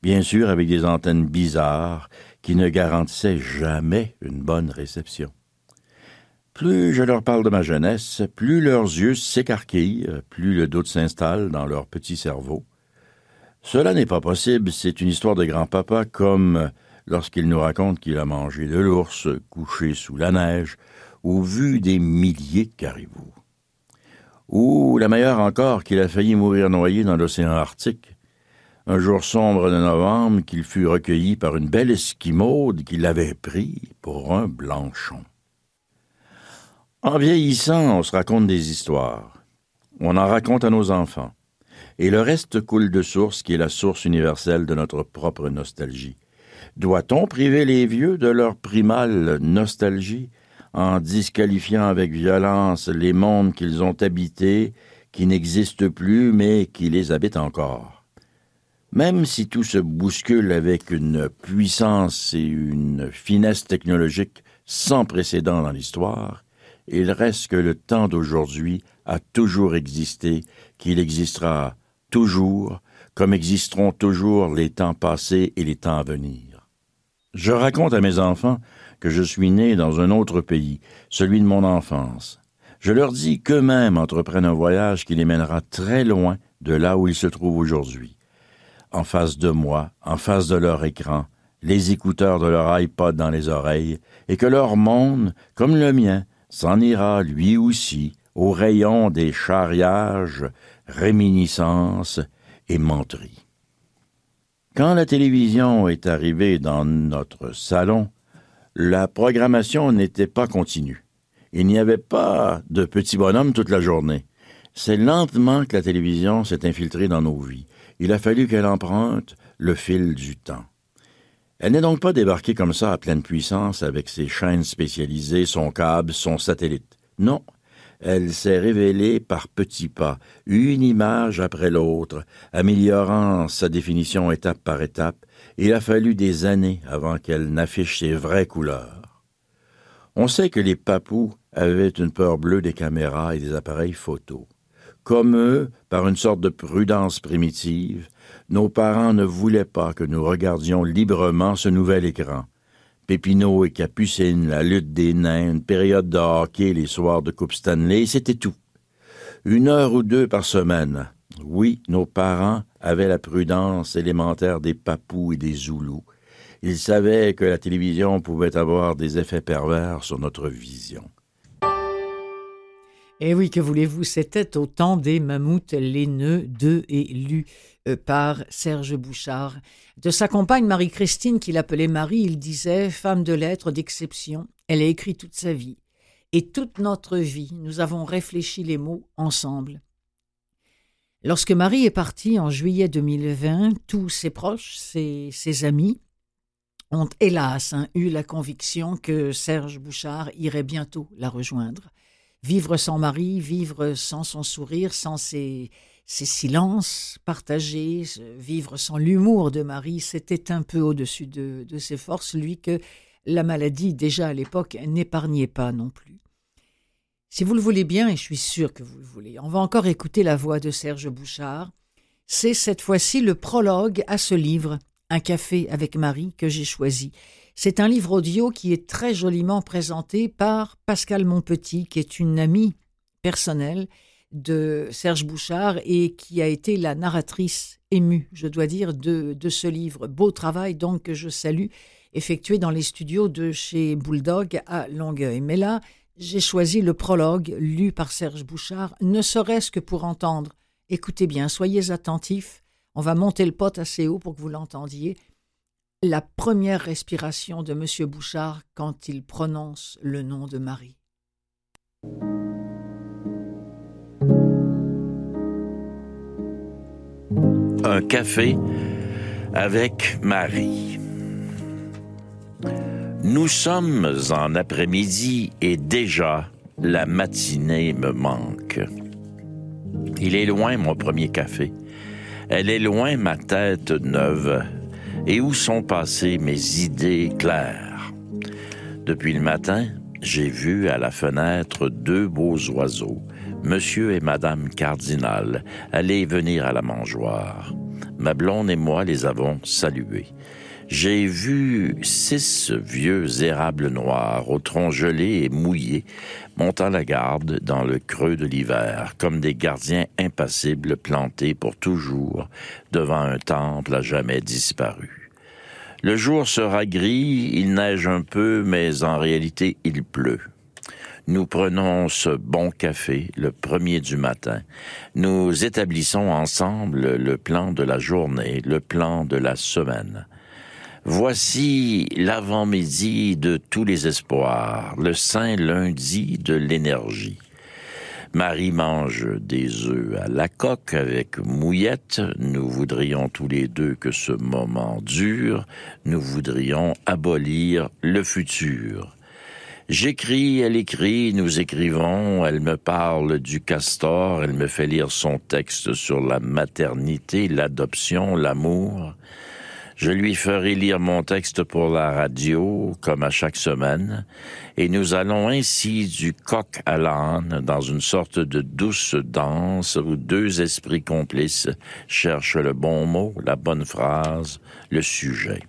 H: bien sûr avec des antennes bizarres qui ne garantissaient jamais une bonne réception. Plus je leur parle de ma jeunesse, plus leurs yeux s'écarquillent, plus le doute s'installe dans leur petit cerveau. Cela n'est pas possible, c'est une histoire de grand-papa comme lorsqu'il nous raconte qu'il a mangé de l'ours, couché sous la neige, ou vu des milliers de caribous. Ou la meilleure encore qu'il a failli mourir noyé dans l'océan Arctique, un jour sombre de novembre qu'il fut recueilli par une belle esquimaude qui l'avait pris pour un blanchon. En vieillissant, on se raconte des histoires. On en raconte à nos enfants. Et le reste coule de source qui est la source universelle de notre propre nostalgie. Doit-on priver les vieux de leur primale nostalgie en disqualifiant avec violence les mondes qu'ils ont habités, qui n'existent plus mais qui les habitent encore?
G: Même si tout se bouscule avec une puissance et une finesse technologique sans précédent dans l'histoire, il reste que le temps d'aujourd'hui a toujours existé, qu'il existera toujours, comme existeront toujours les temps passés et les temps à venir. Je raconte à mes enfants que je suis né dans un autre pays, celui de mon enfance. Je leur dis qu'eux-mêmes entreprennent un voyage qui les mènera très loin de là où ils se trouvent aujourd'hui. En face de moi, en face de leur écran, les écouteurs de leur iPod dans les oreilles, et que leur monde, comme le mien, s'en ira lui aussi au rayon des charriages, réminiscences et menteries. Quand la télévision est arrivée dans notre salon, la programmation n'était pas continue. Il n'y avait pas de petits bonhommes toute la journée. C'est lentement que la télévision s'est infiltrée dans nos vies. Il a fallu qu'elle emprunte le fil du temps. Elle n'est donc pas débarquée comme ça à pleine puissance avec ses chaînes spécialisées, son câble, son satellite. Non, elle s'est révélée par petits pas, une image après l'autre, améliorant sa définition étape par étape. Il a fallu des années avant qu'elle n'affiche ses vraies couleurs. On sait que les papous avaient une peur bleue des caméras et des appareils photos. Comme eux, par une sorte de prudence primitive, nos parents ne voulaient pas que nous regardions librement ce nouvel écran. Pépineau et Capucine, la lutte des nains, une période de hockey les soirs de Coupe Stanley, c'était tout. Une heure ou deux par semaine. Oui, nos parents avaient la prudence élémentaire des papous et des zoulous. Ils savaient que la télévision pouvait avoir des effets pervers sur notre vision.
A: Et eh oui, que voulez-vous, c'était au temps des mammouths laineux de et lus euh, par Serge Bouchard. De sa compagne Marie-Christine, qu'il appelait Marie, il disait Femme de lettres d'exception, elle a écrit toute sa vie. Et toute notre vie, nous avons réfléchi les mots ensemble. Lorsque Marie est partie en juillet 2020, tous ses proches, ses, ses amis, ont hélas hein, eu la conviction que Serge Bouchard irait bientôt la rejoindre. Vivre sans Marie, vivre sans son sourire, sans ses, silences partagés, vivre sans l'humour de Marie, c'était un peu au-dessus de, de ses forces, lui que la maladie, déjà à l'époque, n'épargnait pas non plus. Si vous le voulez bien, et je suis sûr que vous le voulez, on va encore écouter la voix de Serge Bouchard. C'est cette fois-ci le prologue à ce livre, Un café avec Marie, que j'ai choisi. C'est un livre audio qui est très joliment présenté par Pascal Monpetit, qui est une amie personnelle de Serge Bouchard et qui a été la narratrice émue, je dois dire, de, de ce livre. Beau travail donc que je salue, effectué dans les studios de chez Bulldog à Longueuil. Mais là, j'ai choisi le prologue lu par Serge Bouchard, ne serait-ce que pour entendre. Écoutez bien, soyez attentifs. On va monter le pot assez haut pour que vous l'entendiez la première respiration de M. Bouchard quand il prononce le nom de Marie.
I: Un café avec Marie. Nous sommes en après-midi et déjà la matinée me manque. Il est loin mon premier café. Elle est loin ma tête neuve et où sont passées mes idées claires? Depuis le matin, j'ai vu à la fenêtre deux beaux oiseaux, Monsieur et Madame Cardinal, aller venir à la mangeoire. Ma blonde et moi les avons salués. J'ai vu six vieux érables noirs au tronc gelé et mouillé montant la garde dans le creux de l'hiver, comme des gardiens impassibles plantés pour toujours devant un temple à jamais disparu. Le jour sera gris, il neige un peu, mais en réalité il pleut. Nous prenons ce bon café le premier du matin. Nous établissons ensemble le plan de la journée, le plan de la semaine. Voici l'avant-midi de tous les espoirs, le saint lundi de l'énergie. Marie mange des œufs à la coque avec mouillette. Nous voudrions tous les deux que ce moment dure. Nous voudrions abolir le futur.
G: J'écris, elle écrit, nous écrivons, elle me parle du castor, elle me fait lire son texte sur la maternité, l'adoption, l'amour. Je lui ferai lire mon texte pour la radio, comme à chaque semaine, et nous allons ainsi du coq à l'âne dans une sorte de douce danse où deux esprits complices cherchent le bon mot, la bonne phrase, le sujet.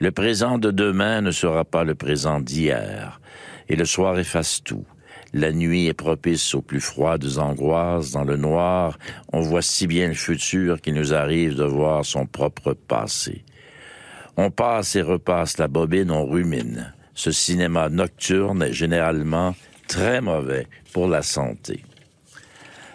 G: Le présent de demain ne sera pas le présent d'hier, et le soir efface tout. La nuit est propice aux plus froides angoisses. Dans le noir, on voit si bien le futur qu'il nous arrive de voir son propre passé. On passe et repasse la bobine, on rumine. Ce cinéma nocturne est généralement très mauvais pour la santé.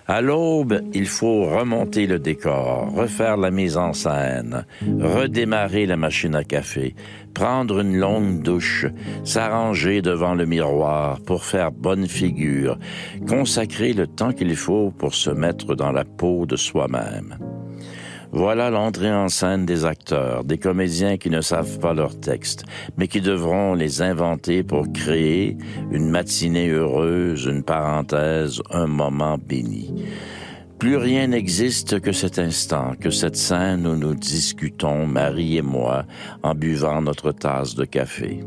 G: À l'aube, il faut remonter le décor, refaire la mise en scène, redémarrer la machine à café, prendre une longue douche, s'arranger devant le miroir pour faire bonne figure, consacrer le temps qu'il faut pour se mettre dans la peau de soi-même. Voilà l'entrée en scène des acteurs, des comédiens qui ne savent pas leur texte, mais qui devront les inventer pour créer une matinée heureuse, une parenthèse, un moment béni. Plus rien n'existe que cet instant, que cette scène où nous discutons, Marie et moi, en buvant notre tasse de café.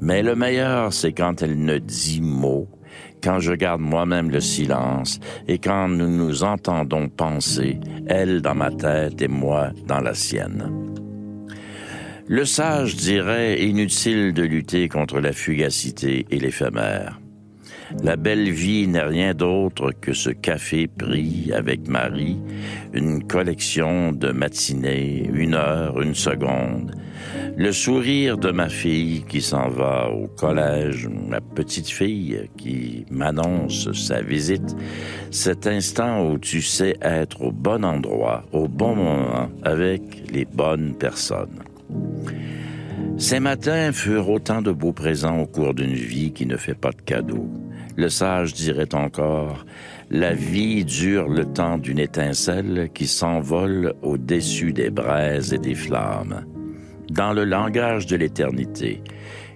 G: Mais le meilleur, c'est quand elle ne dit mot, quand je garde moi-même le silence et quand nous nous entendons penser, elle dans ma tête et moi dans la sienne. Le sage dirait inutile de lutter contre la fugacité et l'éphémère. La belle vie n'est rien d'autre que ce café pris avec Marie, une collection de matinées, une heure, une seconde, le sourire de ma fille qui s'en va au collège, ma petite fille qui m'annonce sa visite, cet instant où tu sais être au bon endroit, au bon moment, avec les bonnes personnes. Ces matins furent autant de beaux présents au cours d'une vie qui ne fait pas de cadeaux. Le sage dirait encore, la vie dure le temps d'une étincelle qui s'envole au-dessus des braises et des flammes dans le langage de l'éternité.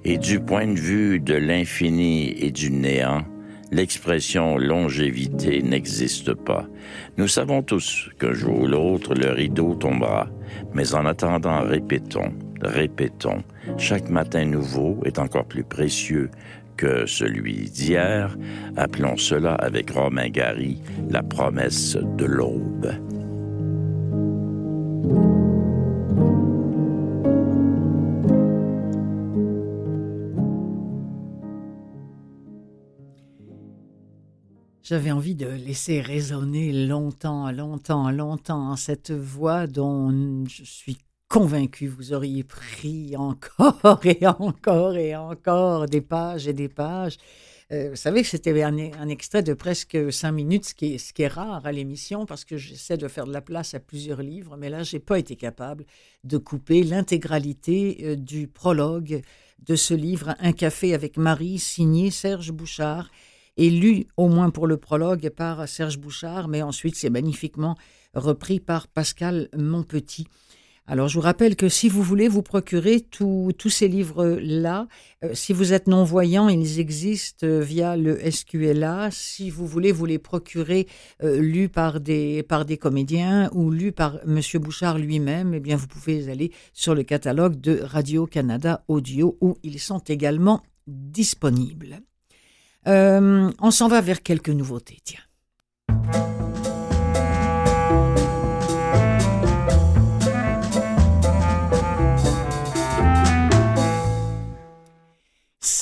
G: Et du point de vue de l'infini et du néant, l'expression longévité n'existe pas. Nous savons tous qu'un jour ou l'autre, le rideau tombera. Mais en attendant, répétons, répétons. Chaque matin nouveau est encore plus précieux que celui d'hier. Appelons cela avec Romain Gary la promesse de l'aube.
A: J'avais envie de laisser résonner longtemps, longtemps, longtemps cette voix dont je suis convaincu vous auriez pris encore et encore et encore des pages et des pages. Euh, vous savez que c'était un, extrait de presque cinq minutes, ce qui est, ce qui est rare à l'émission parce que j'essaie de faire de la place à plusieurs livres, mais là, j'ai pas été capable de couper l'intégralité euh, du prologue de ce livre, Un café avec Marie, signé Serge Bouchard et lu au moins pour le prologue par Serge Bouchard, mais ensuite c'est magnifiquement repris par Pascal Monpetit. Alors je vous rappelle que si vous voulez vous procurer tous ces livres-là, euh, si vous êtes non-voyant, ils existent euh, via le SQLA. Si vous voulez vous les procurer euh, lus par des, comédiens ou lus par M. Bouchard lui-même, eh bien vous pouvez aller sur le catalogue de Radio-Canada Audio où ils sont également disponibles. Euh, on s'en va vers quelques nouveautés, tiens.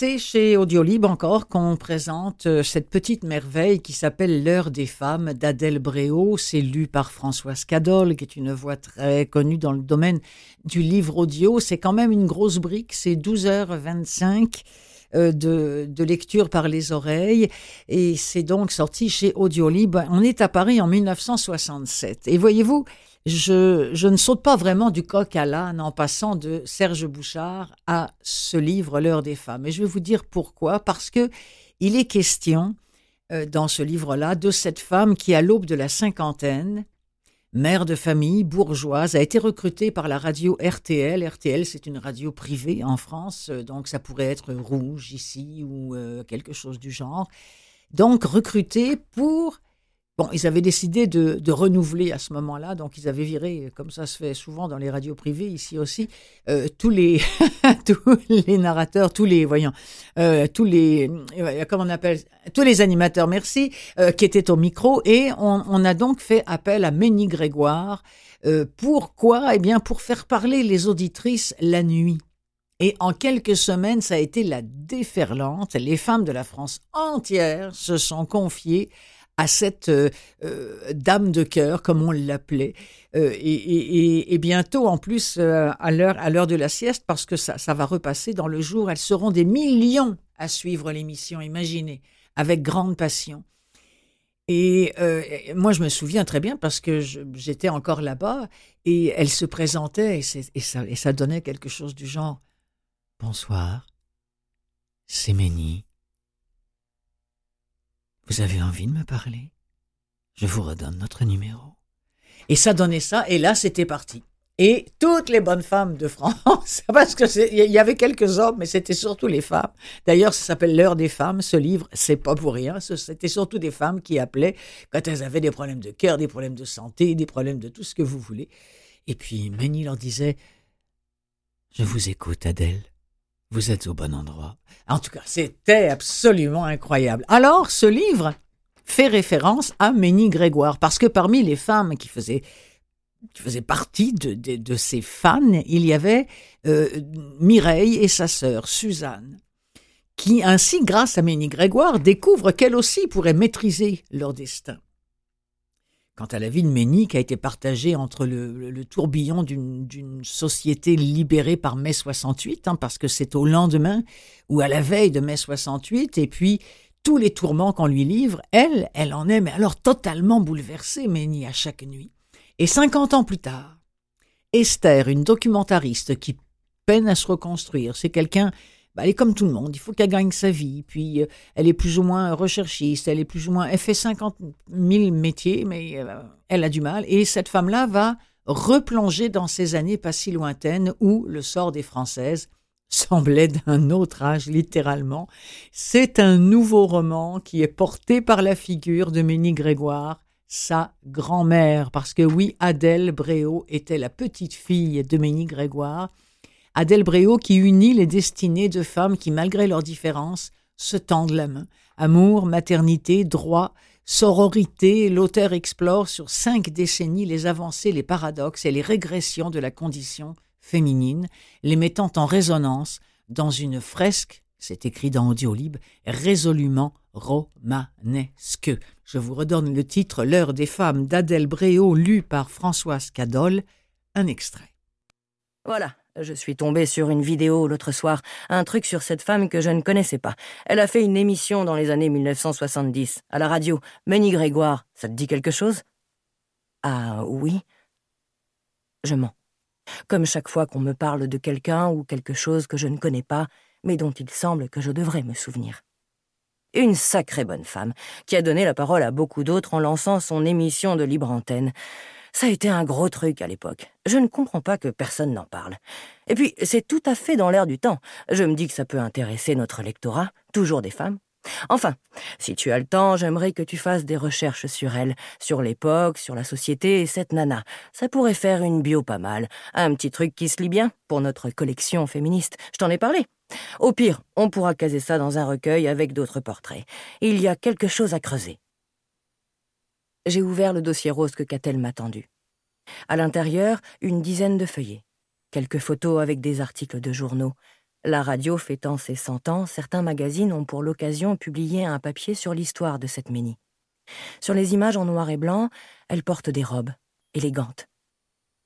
A: C'est chez Audiolib encore qu'on présente euh, cette petite merveille qui s'appelle L'heure des femmes d'Adèle Bréau. C'est lu par Françoise Cadol, qui est une voix très connue dans le domaine du livre audio. C'est quand même une grosse brique, c'est 12h25. Euh, de, lecture par les oreilles. Et c'est donc sorti chez Audiolib. On est à Paris en 1967. Et voyez-vous, je, je, ne saute pas vraiment du coq à l'âne en passant de Serge Bouchard à ce livre L'heure des femmes. Et je vais vous dire pourquoi. Parce que il est question euh, dans ce livre-là de cette femme qui, à l'aube de la cinquantaine, mère de famille, bourgeoise, a été recrutée par la radio RTL. RTL, c'est une radio privée en France, euh, donc ça pourrait être rouge ici ou euh, quelque chose du genre. Donc recrutée pour Bon, ils avaient décidé de, renouveler à ce moment-là, donc ils avaient viré, comme ça se fait souvent dans les radios privées, ici aussi, euh, tous les tous les narrateurs, tous les voyons, euh, tous les euh, comment on appelle, tous les animateurs, merci, qui étaient au micro, et on, a donc fait appel à Ménie Grégoire. pourquoi Eh bien, pour faire parler les auditrices la nuit. Et en quelques semaines, ça a été la déferlante. Les femmes de la France entière se sont confiées à cette euh, euh, dame de cœur, comme on l'appelait. Euh, et, bientôt, en plus, à l'heure à l'heure de la sieste, parce que ça, ça va repasser dans le jour, elles seront des millions à suivre l'émission, imaginez, avec grande passion. Et moi, je me souviens très bien parce que j'étais encore là-bas et elle se présentait et, ça, donnait quelque chose du genre Bonsoir, c'est. Vous avez envie de me parler? Je vous redonne notre numéro. Et ça donnait ça, et là, c'était parti. Et toutes les bonnes femmes de France, parce que il y avait quelques hommes, mais c'était surtout les femmes. D'ailleurs, ça s'appelle l'heure des femmes. Ce livre, c'est pas pour rien. C'était surtout des femmes qui appelaient quand elles avaient des problèmes de cœur, des problèmes de santé, des problèmes de tout ce que vous voulez. Et puis Ménie leur disait Je vous écoute, Adèle. Vous êtes au bon endroit. En tout cas, c'était absolument incroyable. Alors, ce livre fait référence à Ménie Grégoire, parce que parmi les femmes qui faisaient, partie de, de, ces fans, il y avait euh, Mireille et sa sœur, Suzanne, qui ainsi, grâce à Ménie Grégoire, découvrent qu'elles aussi pourraient maîtriser leur destin. Quant à la vie de Ménie, qui a été partagée entre le, tourbillon d'une société libérée par mai 68, hein, parce que c'est au lendemain ou à la veille de mai 68, et puis tous les tourments qu'on lui livre, elle, elle en est, mais alors totalement bouleversée, Ménie, à chaque nuit. Et 50 ans plus tard, Esther, une documentariste qui peine à se reconstruire, c'est quelqu'un bah, elle est comme tout le monde, il faut qu'elle gagne sa vie, puis euh, elle est plus ou moins recherchiste, elle est plus ou moins, elle fait 50 000 métiers, mais euh, elle a du mal, et cette femme-là va replonger dans ces années pas si lointaines où le sort des Françaises semblait d'un autre âge, littéralement. C'est un nouveau roman qui est porté par la figure de Ménie Grégoire, sa grand-mère, parce que oui, Adèle Bréau était la petite fille de Ménie Grégoire, Adèle Bréau qui unit les destinées de femmes qui, malgré leurs différences, se tendent la main. Amour, maternité, droit, sororité, l'auteur explore sur cinq décennies les avancées, les paradoxes et les régressions de la condition féminine, les mettant en résonance dans une fresque, c'est écrit dans Audiolib, résolument romanesque. Je vous redonne le titre L'heure des femmes d'Adèle Bréau, lu par Françoise Cadol, un extrait.
J: Voilà, je suis tombée sur une vidéo l'autre soir, un truc sur cette femme que je ne connaissais pas. Elle a fait une émission dans les années 1970, à la radio. Ménie Grégoire, ça te dit quelque chose? Ah oui Je mens. Comme chaque fois qu'on me parle de quelqu'un ou quelque chose que je ne connais pas, mais dont il semble que je devrais me souvenir. Une sacrée bonne femme, qui a donné la parole à beaucoup d'autres en lançant son émission de libre antenne. Ça a été un gros truc à l'époque. Je ne comprends pas que personne n'en parle. Et puis, c'est tout à fait dans l'air du temps. Je me dis que ça peut intéresser notre lectorat, toujours des femmes. Enfin, si tu as le temps, j'aimerais que tu fasses des recherches sur elle, sur l'époque, sur la société et cette nana. Ça pourrait faire une bio pas mal. Un petit truc qui se lit bien pour notre collection féministe. Je t'en ai parlé. Au pire, on pourra caser ça dans un recueil avec d'autres portraits. Il y a quelque chose à creuser j'ai ouvert le dossier rose que Catel m'a tendu. À l'intérieur, une dizaine de feuillets. Quelques photos avec des articles de journaux. La radio fêtant ses cent ans, certains magazines ont pour l'occasion publié un papier sur l'histoire de cette Ménie. Sur les images en noir et blanc, elle porte des robes, élégantes,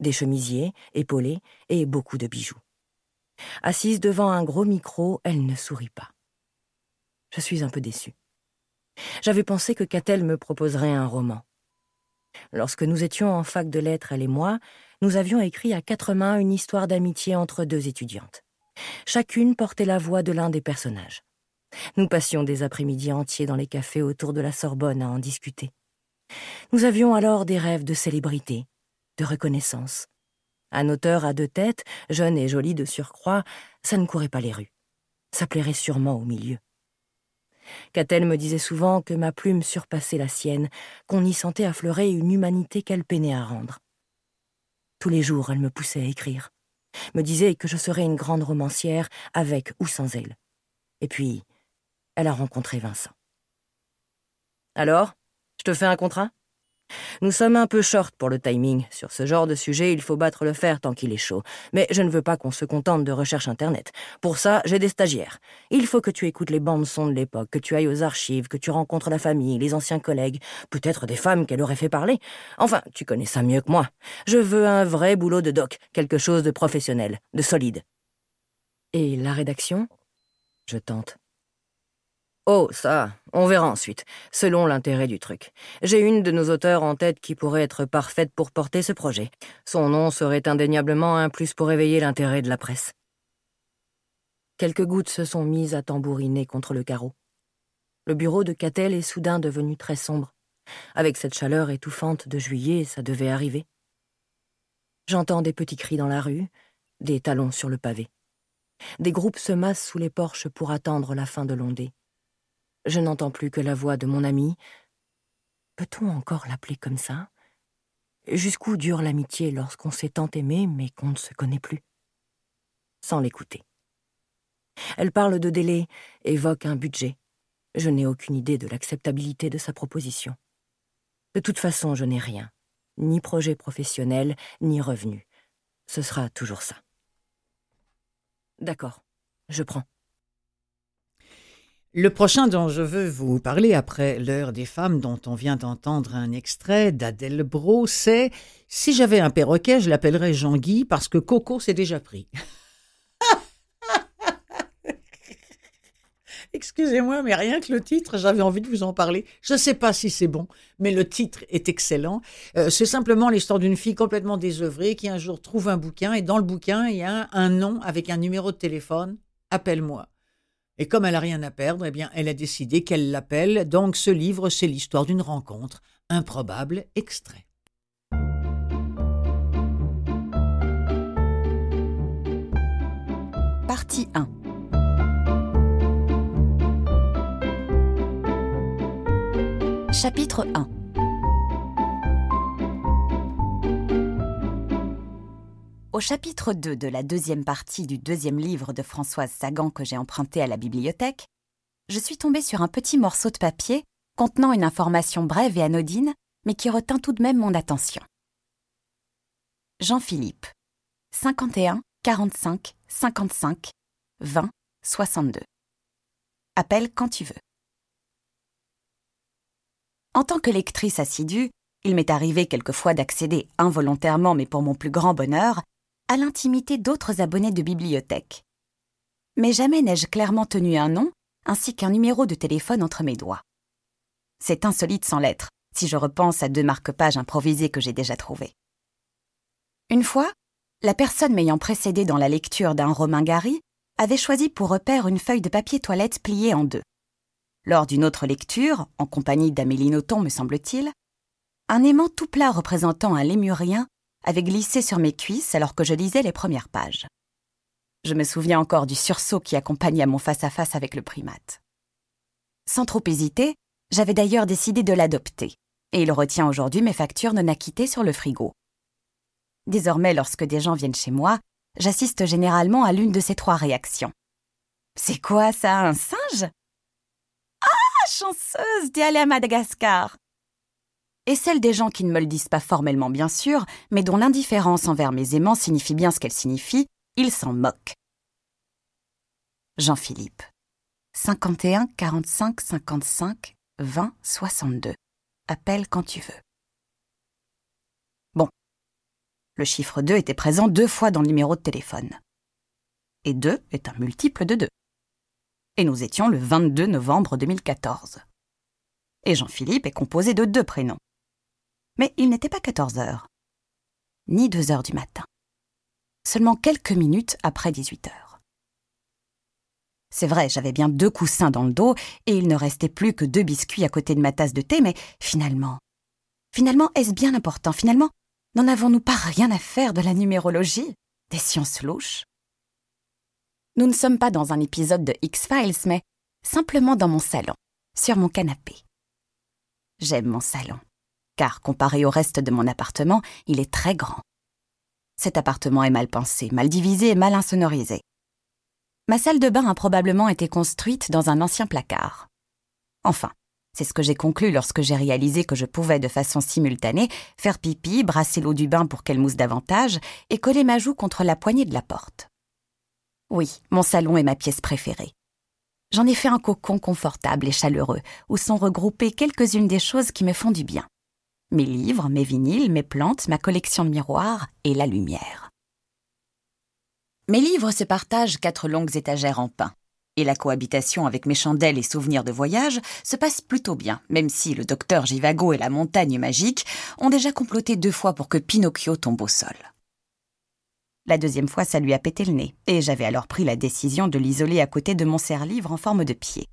J: des chemisiers, épaulés et beaucoup de bijoux. Assise devant un gros micro, elle ne sourit pas. Je suis un peu déçue. J'avais pensé que Catel me proposerait un roman. Lorsque nous étions en fac de lettres, elle et moi, nous avions écrit à quatre mains une histoire d'amitié entre deux étudiantes. Chacune portait la voix de l'un des personnages. Nous passions des après-midi entiers dans les cafés autour de la Sorbonne à en discuter. Nous avions alors des rêves de célébrité, de reconnaissance. Un auteur à deux têtes, jeune et joli de surcroît, ça ne courait pas les rues. Ça plairait sûrement au milieu. Catel me disait souvent que ma plume surpassait la sienne, qu'on y sentait affleurer une humanité qu'elle peinait à rendre. Tous les jours, elle me poussait à écrire, me disait que je serais une grande romancière, avec ou sans elle. Et puis, elle a rencontré Vincent. Alors, je te fais un contrat? Nous sommes un peu short pour le timing. Sur ce genre de sujet, il faut battre le fer tant qu'il est chaud. Mais je ne veux pas qu'on se contente de recherche Internet. Pour ça, j'ai des stagiaires. Il faut que tu écoutes les bandes son de l'époque, que tu ailles aux archives, que tu rencontres la famille, les anciens collègues, peut-être des femmes qu'elle aurait fait parler. Enfin, tu connais ça mieux que moi. Je veux un vrai boulot de doc, quelque chose de professionnel, de solide. Et la rédaction? Je tente. Oh, ça, on verra ensuite, selon l'intérêt du truc. J'ai une de nos auteurs en tête qui pourrait être parfaite pour porter ce projet. Son nom serait indéniablement un plus pour éveiller l'intérêt de la presse. Quelques gouttes se sont mises à tambouriner contre le carreau. Le bureau de Catel est soudain devenu très sombre. Avec cette chaleur étouffante de juillet, ça devait arriver. J'entends des petits cris dans la rue, des talons sur le pavé. Des groupes se massent sous les porches pour attendre la fin de l'ondée. Je n'entends plus que la voix de mon ami. Peut-on encore l'appeler comme ça? Jusqu'où dure l'amitié lorsqu'on s'est tant aimé mais qu'on ne se connaît plus? Sans l'écouter. Elle parle de délai, évoque un budget. Je n'ai aucune idée de l'acceptabilité de sa proposition. De toute façon, je n'ai rien, ni projet professionnel, ni revenu. Ce sera toujours ça. D'accord, je prends.
A: Le prochain dont je veux vous parler après l'heure des femmes dont on vient d'entendre un extrait d'Adèle Bro, c'est Si j'avais un perroquet, je l'appellerais Jean-Guy parce que Coco s'est déjà pris. Excusez-moi, mais rien que le titre, j'avais envie de vous en parler. Je ne sais pas si c'est bon, mais le titre est excellent. Euh, c'est simplement l'histoire d'une fille complètement désœuvrée qui un jour trouve un bouquin et dans le bouquin, il y a un nom avec un numéro de téléphone. Appelle-moi. Et comme elle n'a rien à perdre, eh bien, elle a décidé qu'elle l'appelle. Donc, ce livre, c'est l'histoire d'une rencontre. Improbable extrait.
K: Partie 1 Chapitre 1 Au chapitre 2 de la deuxième partie du deuxième livre de Françoise Sagan que j'ai emprunté à la bibliothèque, je suis tombée sur un petit morceau de papier contenant une information brève et anodine, mais qui retint tout de même mon attention. Jean-Philippe, 51 45 55 20 62. Appelle quand tu veux. En tant que lectrice assidue, il m'est arrivé quelquefois d'accéder involontairement, mais pour mon plus grand bonheur, à l'intimité d'autres abonnés de bibliothèque. Mais jamais n'ai-je clairement tenu un nom ainsi qu'un numéro de téléphone entre mes doigts. C'est insolite sans lettres, si je repense à deux marque-pages improvisés que j'ai déjà trouvés. Une fois, la personne m'ayant précédé dans la lecture d'un Romain Gary avait choisi pour repère une feuille de papier toilette pliée en deux. Lors d'une autre lecture, en compagnie d'Amélie Nothomb me semble-t-il, un aimant tout plat représentant un lémurien avait glissé sur mes cuisses alors que je lisais les premières pages. Je me souviens encore du sursaut qui accompagnait mon face-à-face avec le primate. Sans trop hésiter, j'avais d'ailleurs décidé de l'adopter, et il retient aujourd'hui mes factures non acquittées sur le frigo. Désormais, lorsque des gens viennent chez moi, j'assiste généralement à l'une de ces trois réactions. C'est quoi ça, un singe Ah, chanceuse d'y aller à Madagascar et celle des gens qui ne me le disent pas formellement bien sûr, mais dont l'indifférence envers mes aimants signifie bien ce qu'elle signifie, ils s'en moquent. Jean-Philippe. 51 45 55 20 62. Appelle quand tu veux. Bon. Le chiffre 2 était présent deux fois dans le numéro de téléphone. Et 2 est un multiple de 2. Et nous étions le 22 novembre 2014. Et Jean-Philippe est composé de deux prénoms. Mais il n'était pas 14 heures, ni 2 heures du matin, seulement quelques minutes après 18 heures. C'est vrai, j'avais bien deux coussins dans le dos et il ne restait plus que deux biscuits à côté de ma tasse de thé, mais finalement, finalement, est-ce bien important? Finalement, N'en avons-nous pas rien à faire de la numérologie Des sciences louches? Nous ne sommes pas dans un épisode de X-Files, mais simplement dans mon salon, sur mon canapé. J'aime mon salon, car comparé au reste de mon appartement, il est très grand. Cet appartement est mal pensé, mal divisé et mal insonorisé. Ma salle de bain a probablement été construite dans un ancien placard. Enfin, c'est ce que j'ai conclu lorsque j'ai réalisé que je pouvais de façon simultanée faire pipi, brasser l'eau du bain pour qu'elle mousse davantage et coller ma joue contre la poignée de la porte. Oui, mon salon est ma pièce préférée. J'en ai fait un cocon confortable et chaleureux où sont regroupées quelques-unes des choses qui me font du bien. Mes livres, mes vinyles, mes plantes, ma collection de miroirs et la lumière. Mes livres se partagent quatre longues étagères en pin et la cohabitation avec mes chandelles et souvenirs de voyage se passe plutôt bien, même si le docteur Givago et la montagne magique ont déjà comploté deux fois pour que Pinocchio tombe au sol. La deuxième fois, ça lui a pété le nez, et j'avais alors pris la décision de l'isoler à côté de mon serre-livre en forme de pied.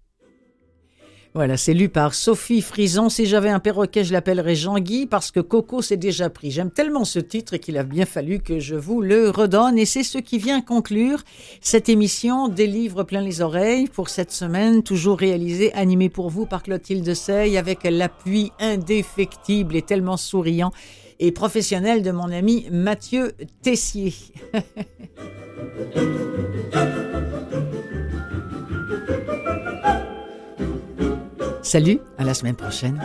A: Voilà, c'est lu par Sophie Frison. Si j'avais un perroquet, je l'appellerais Jean-Guy parce que Coco s'est déjà pris. J'aime tellement ce titre qu'il a bien fallu que je vous le redonne. Et c'est ce qui vient conclure cette émission des livres plein les oreilles pour cette semaine, toujours réalisée, animée pour vous par Clotilde Sey avec l'appui indéfectible et tellement souriant et professionnel de mon ami Mathieu Tessier. Salut, à la semaine prochaine.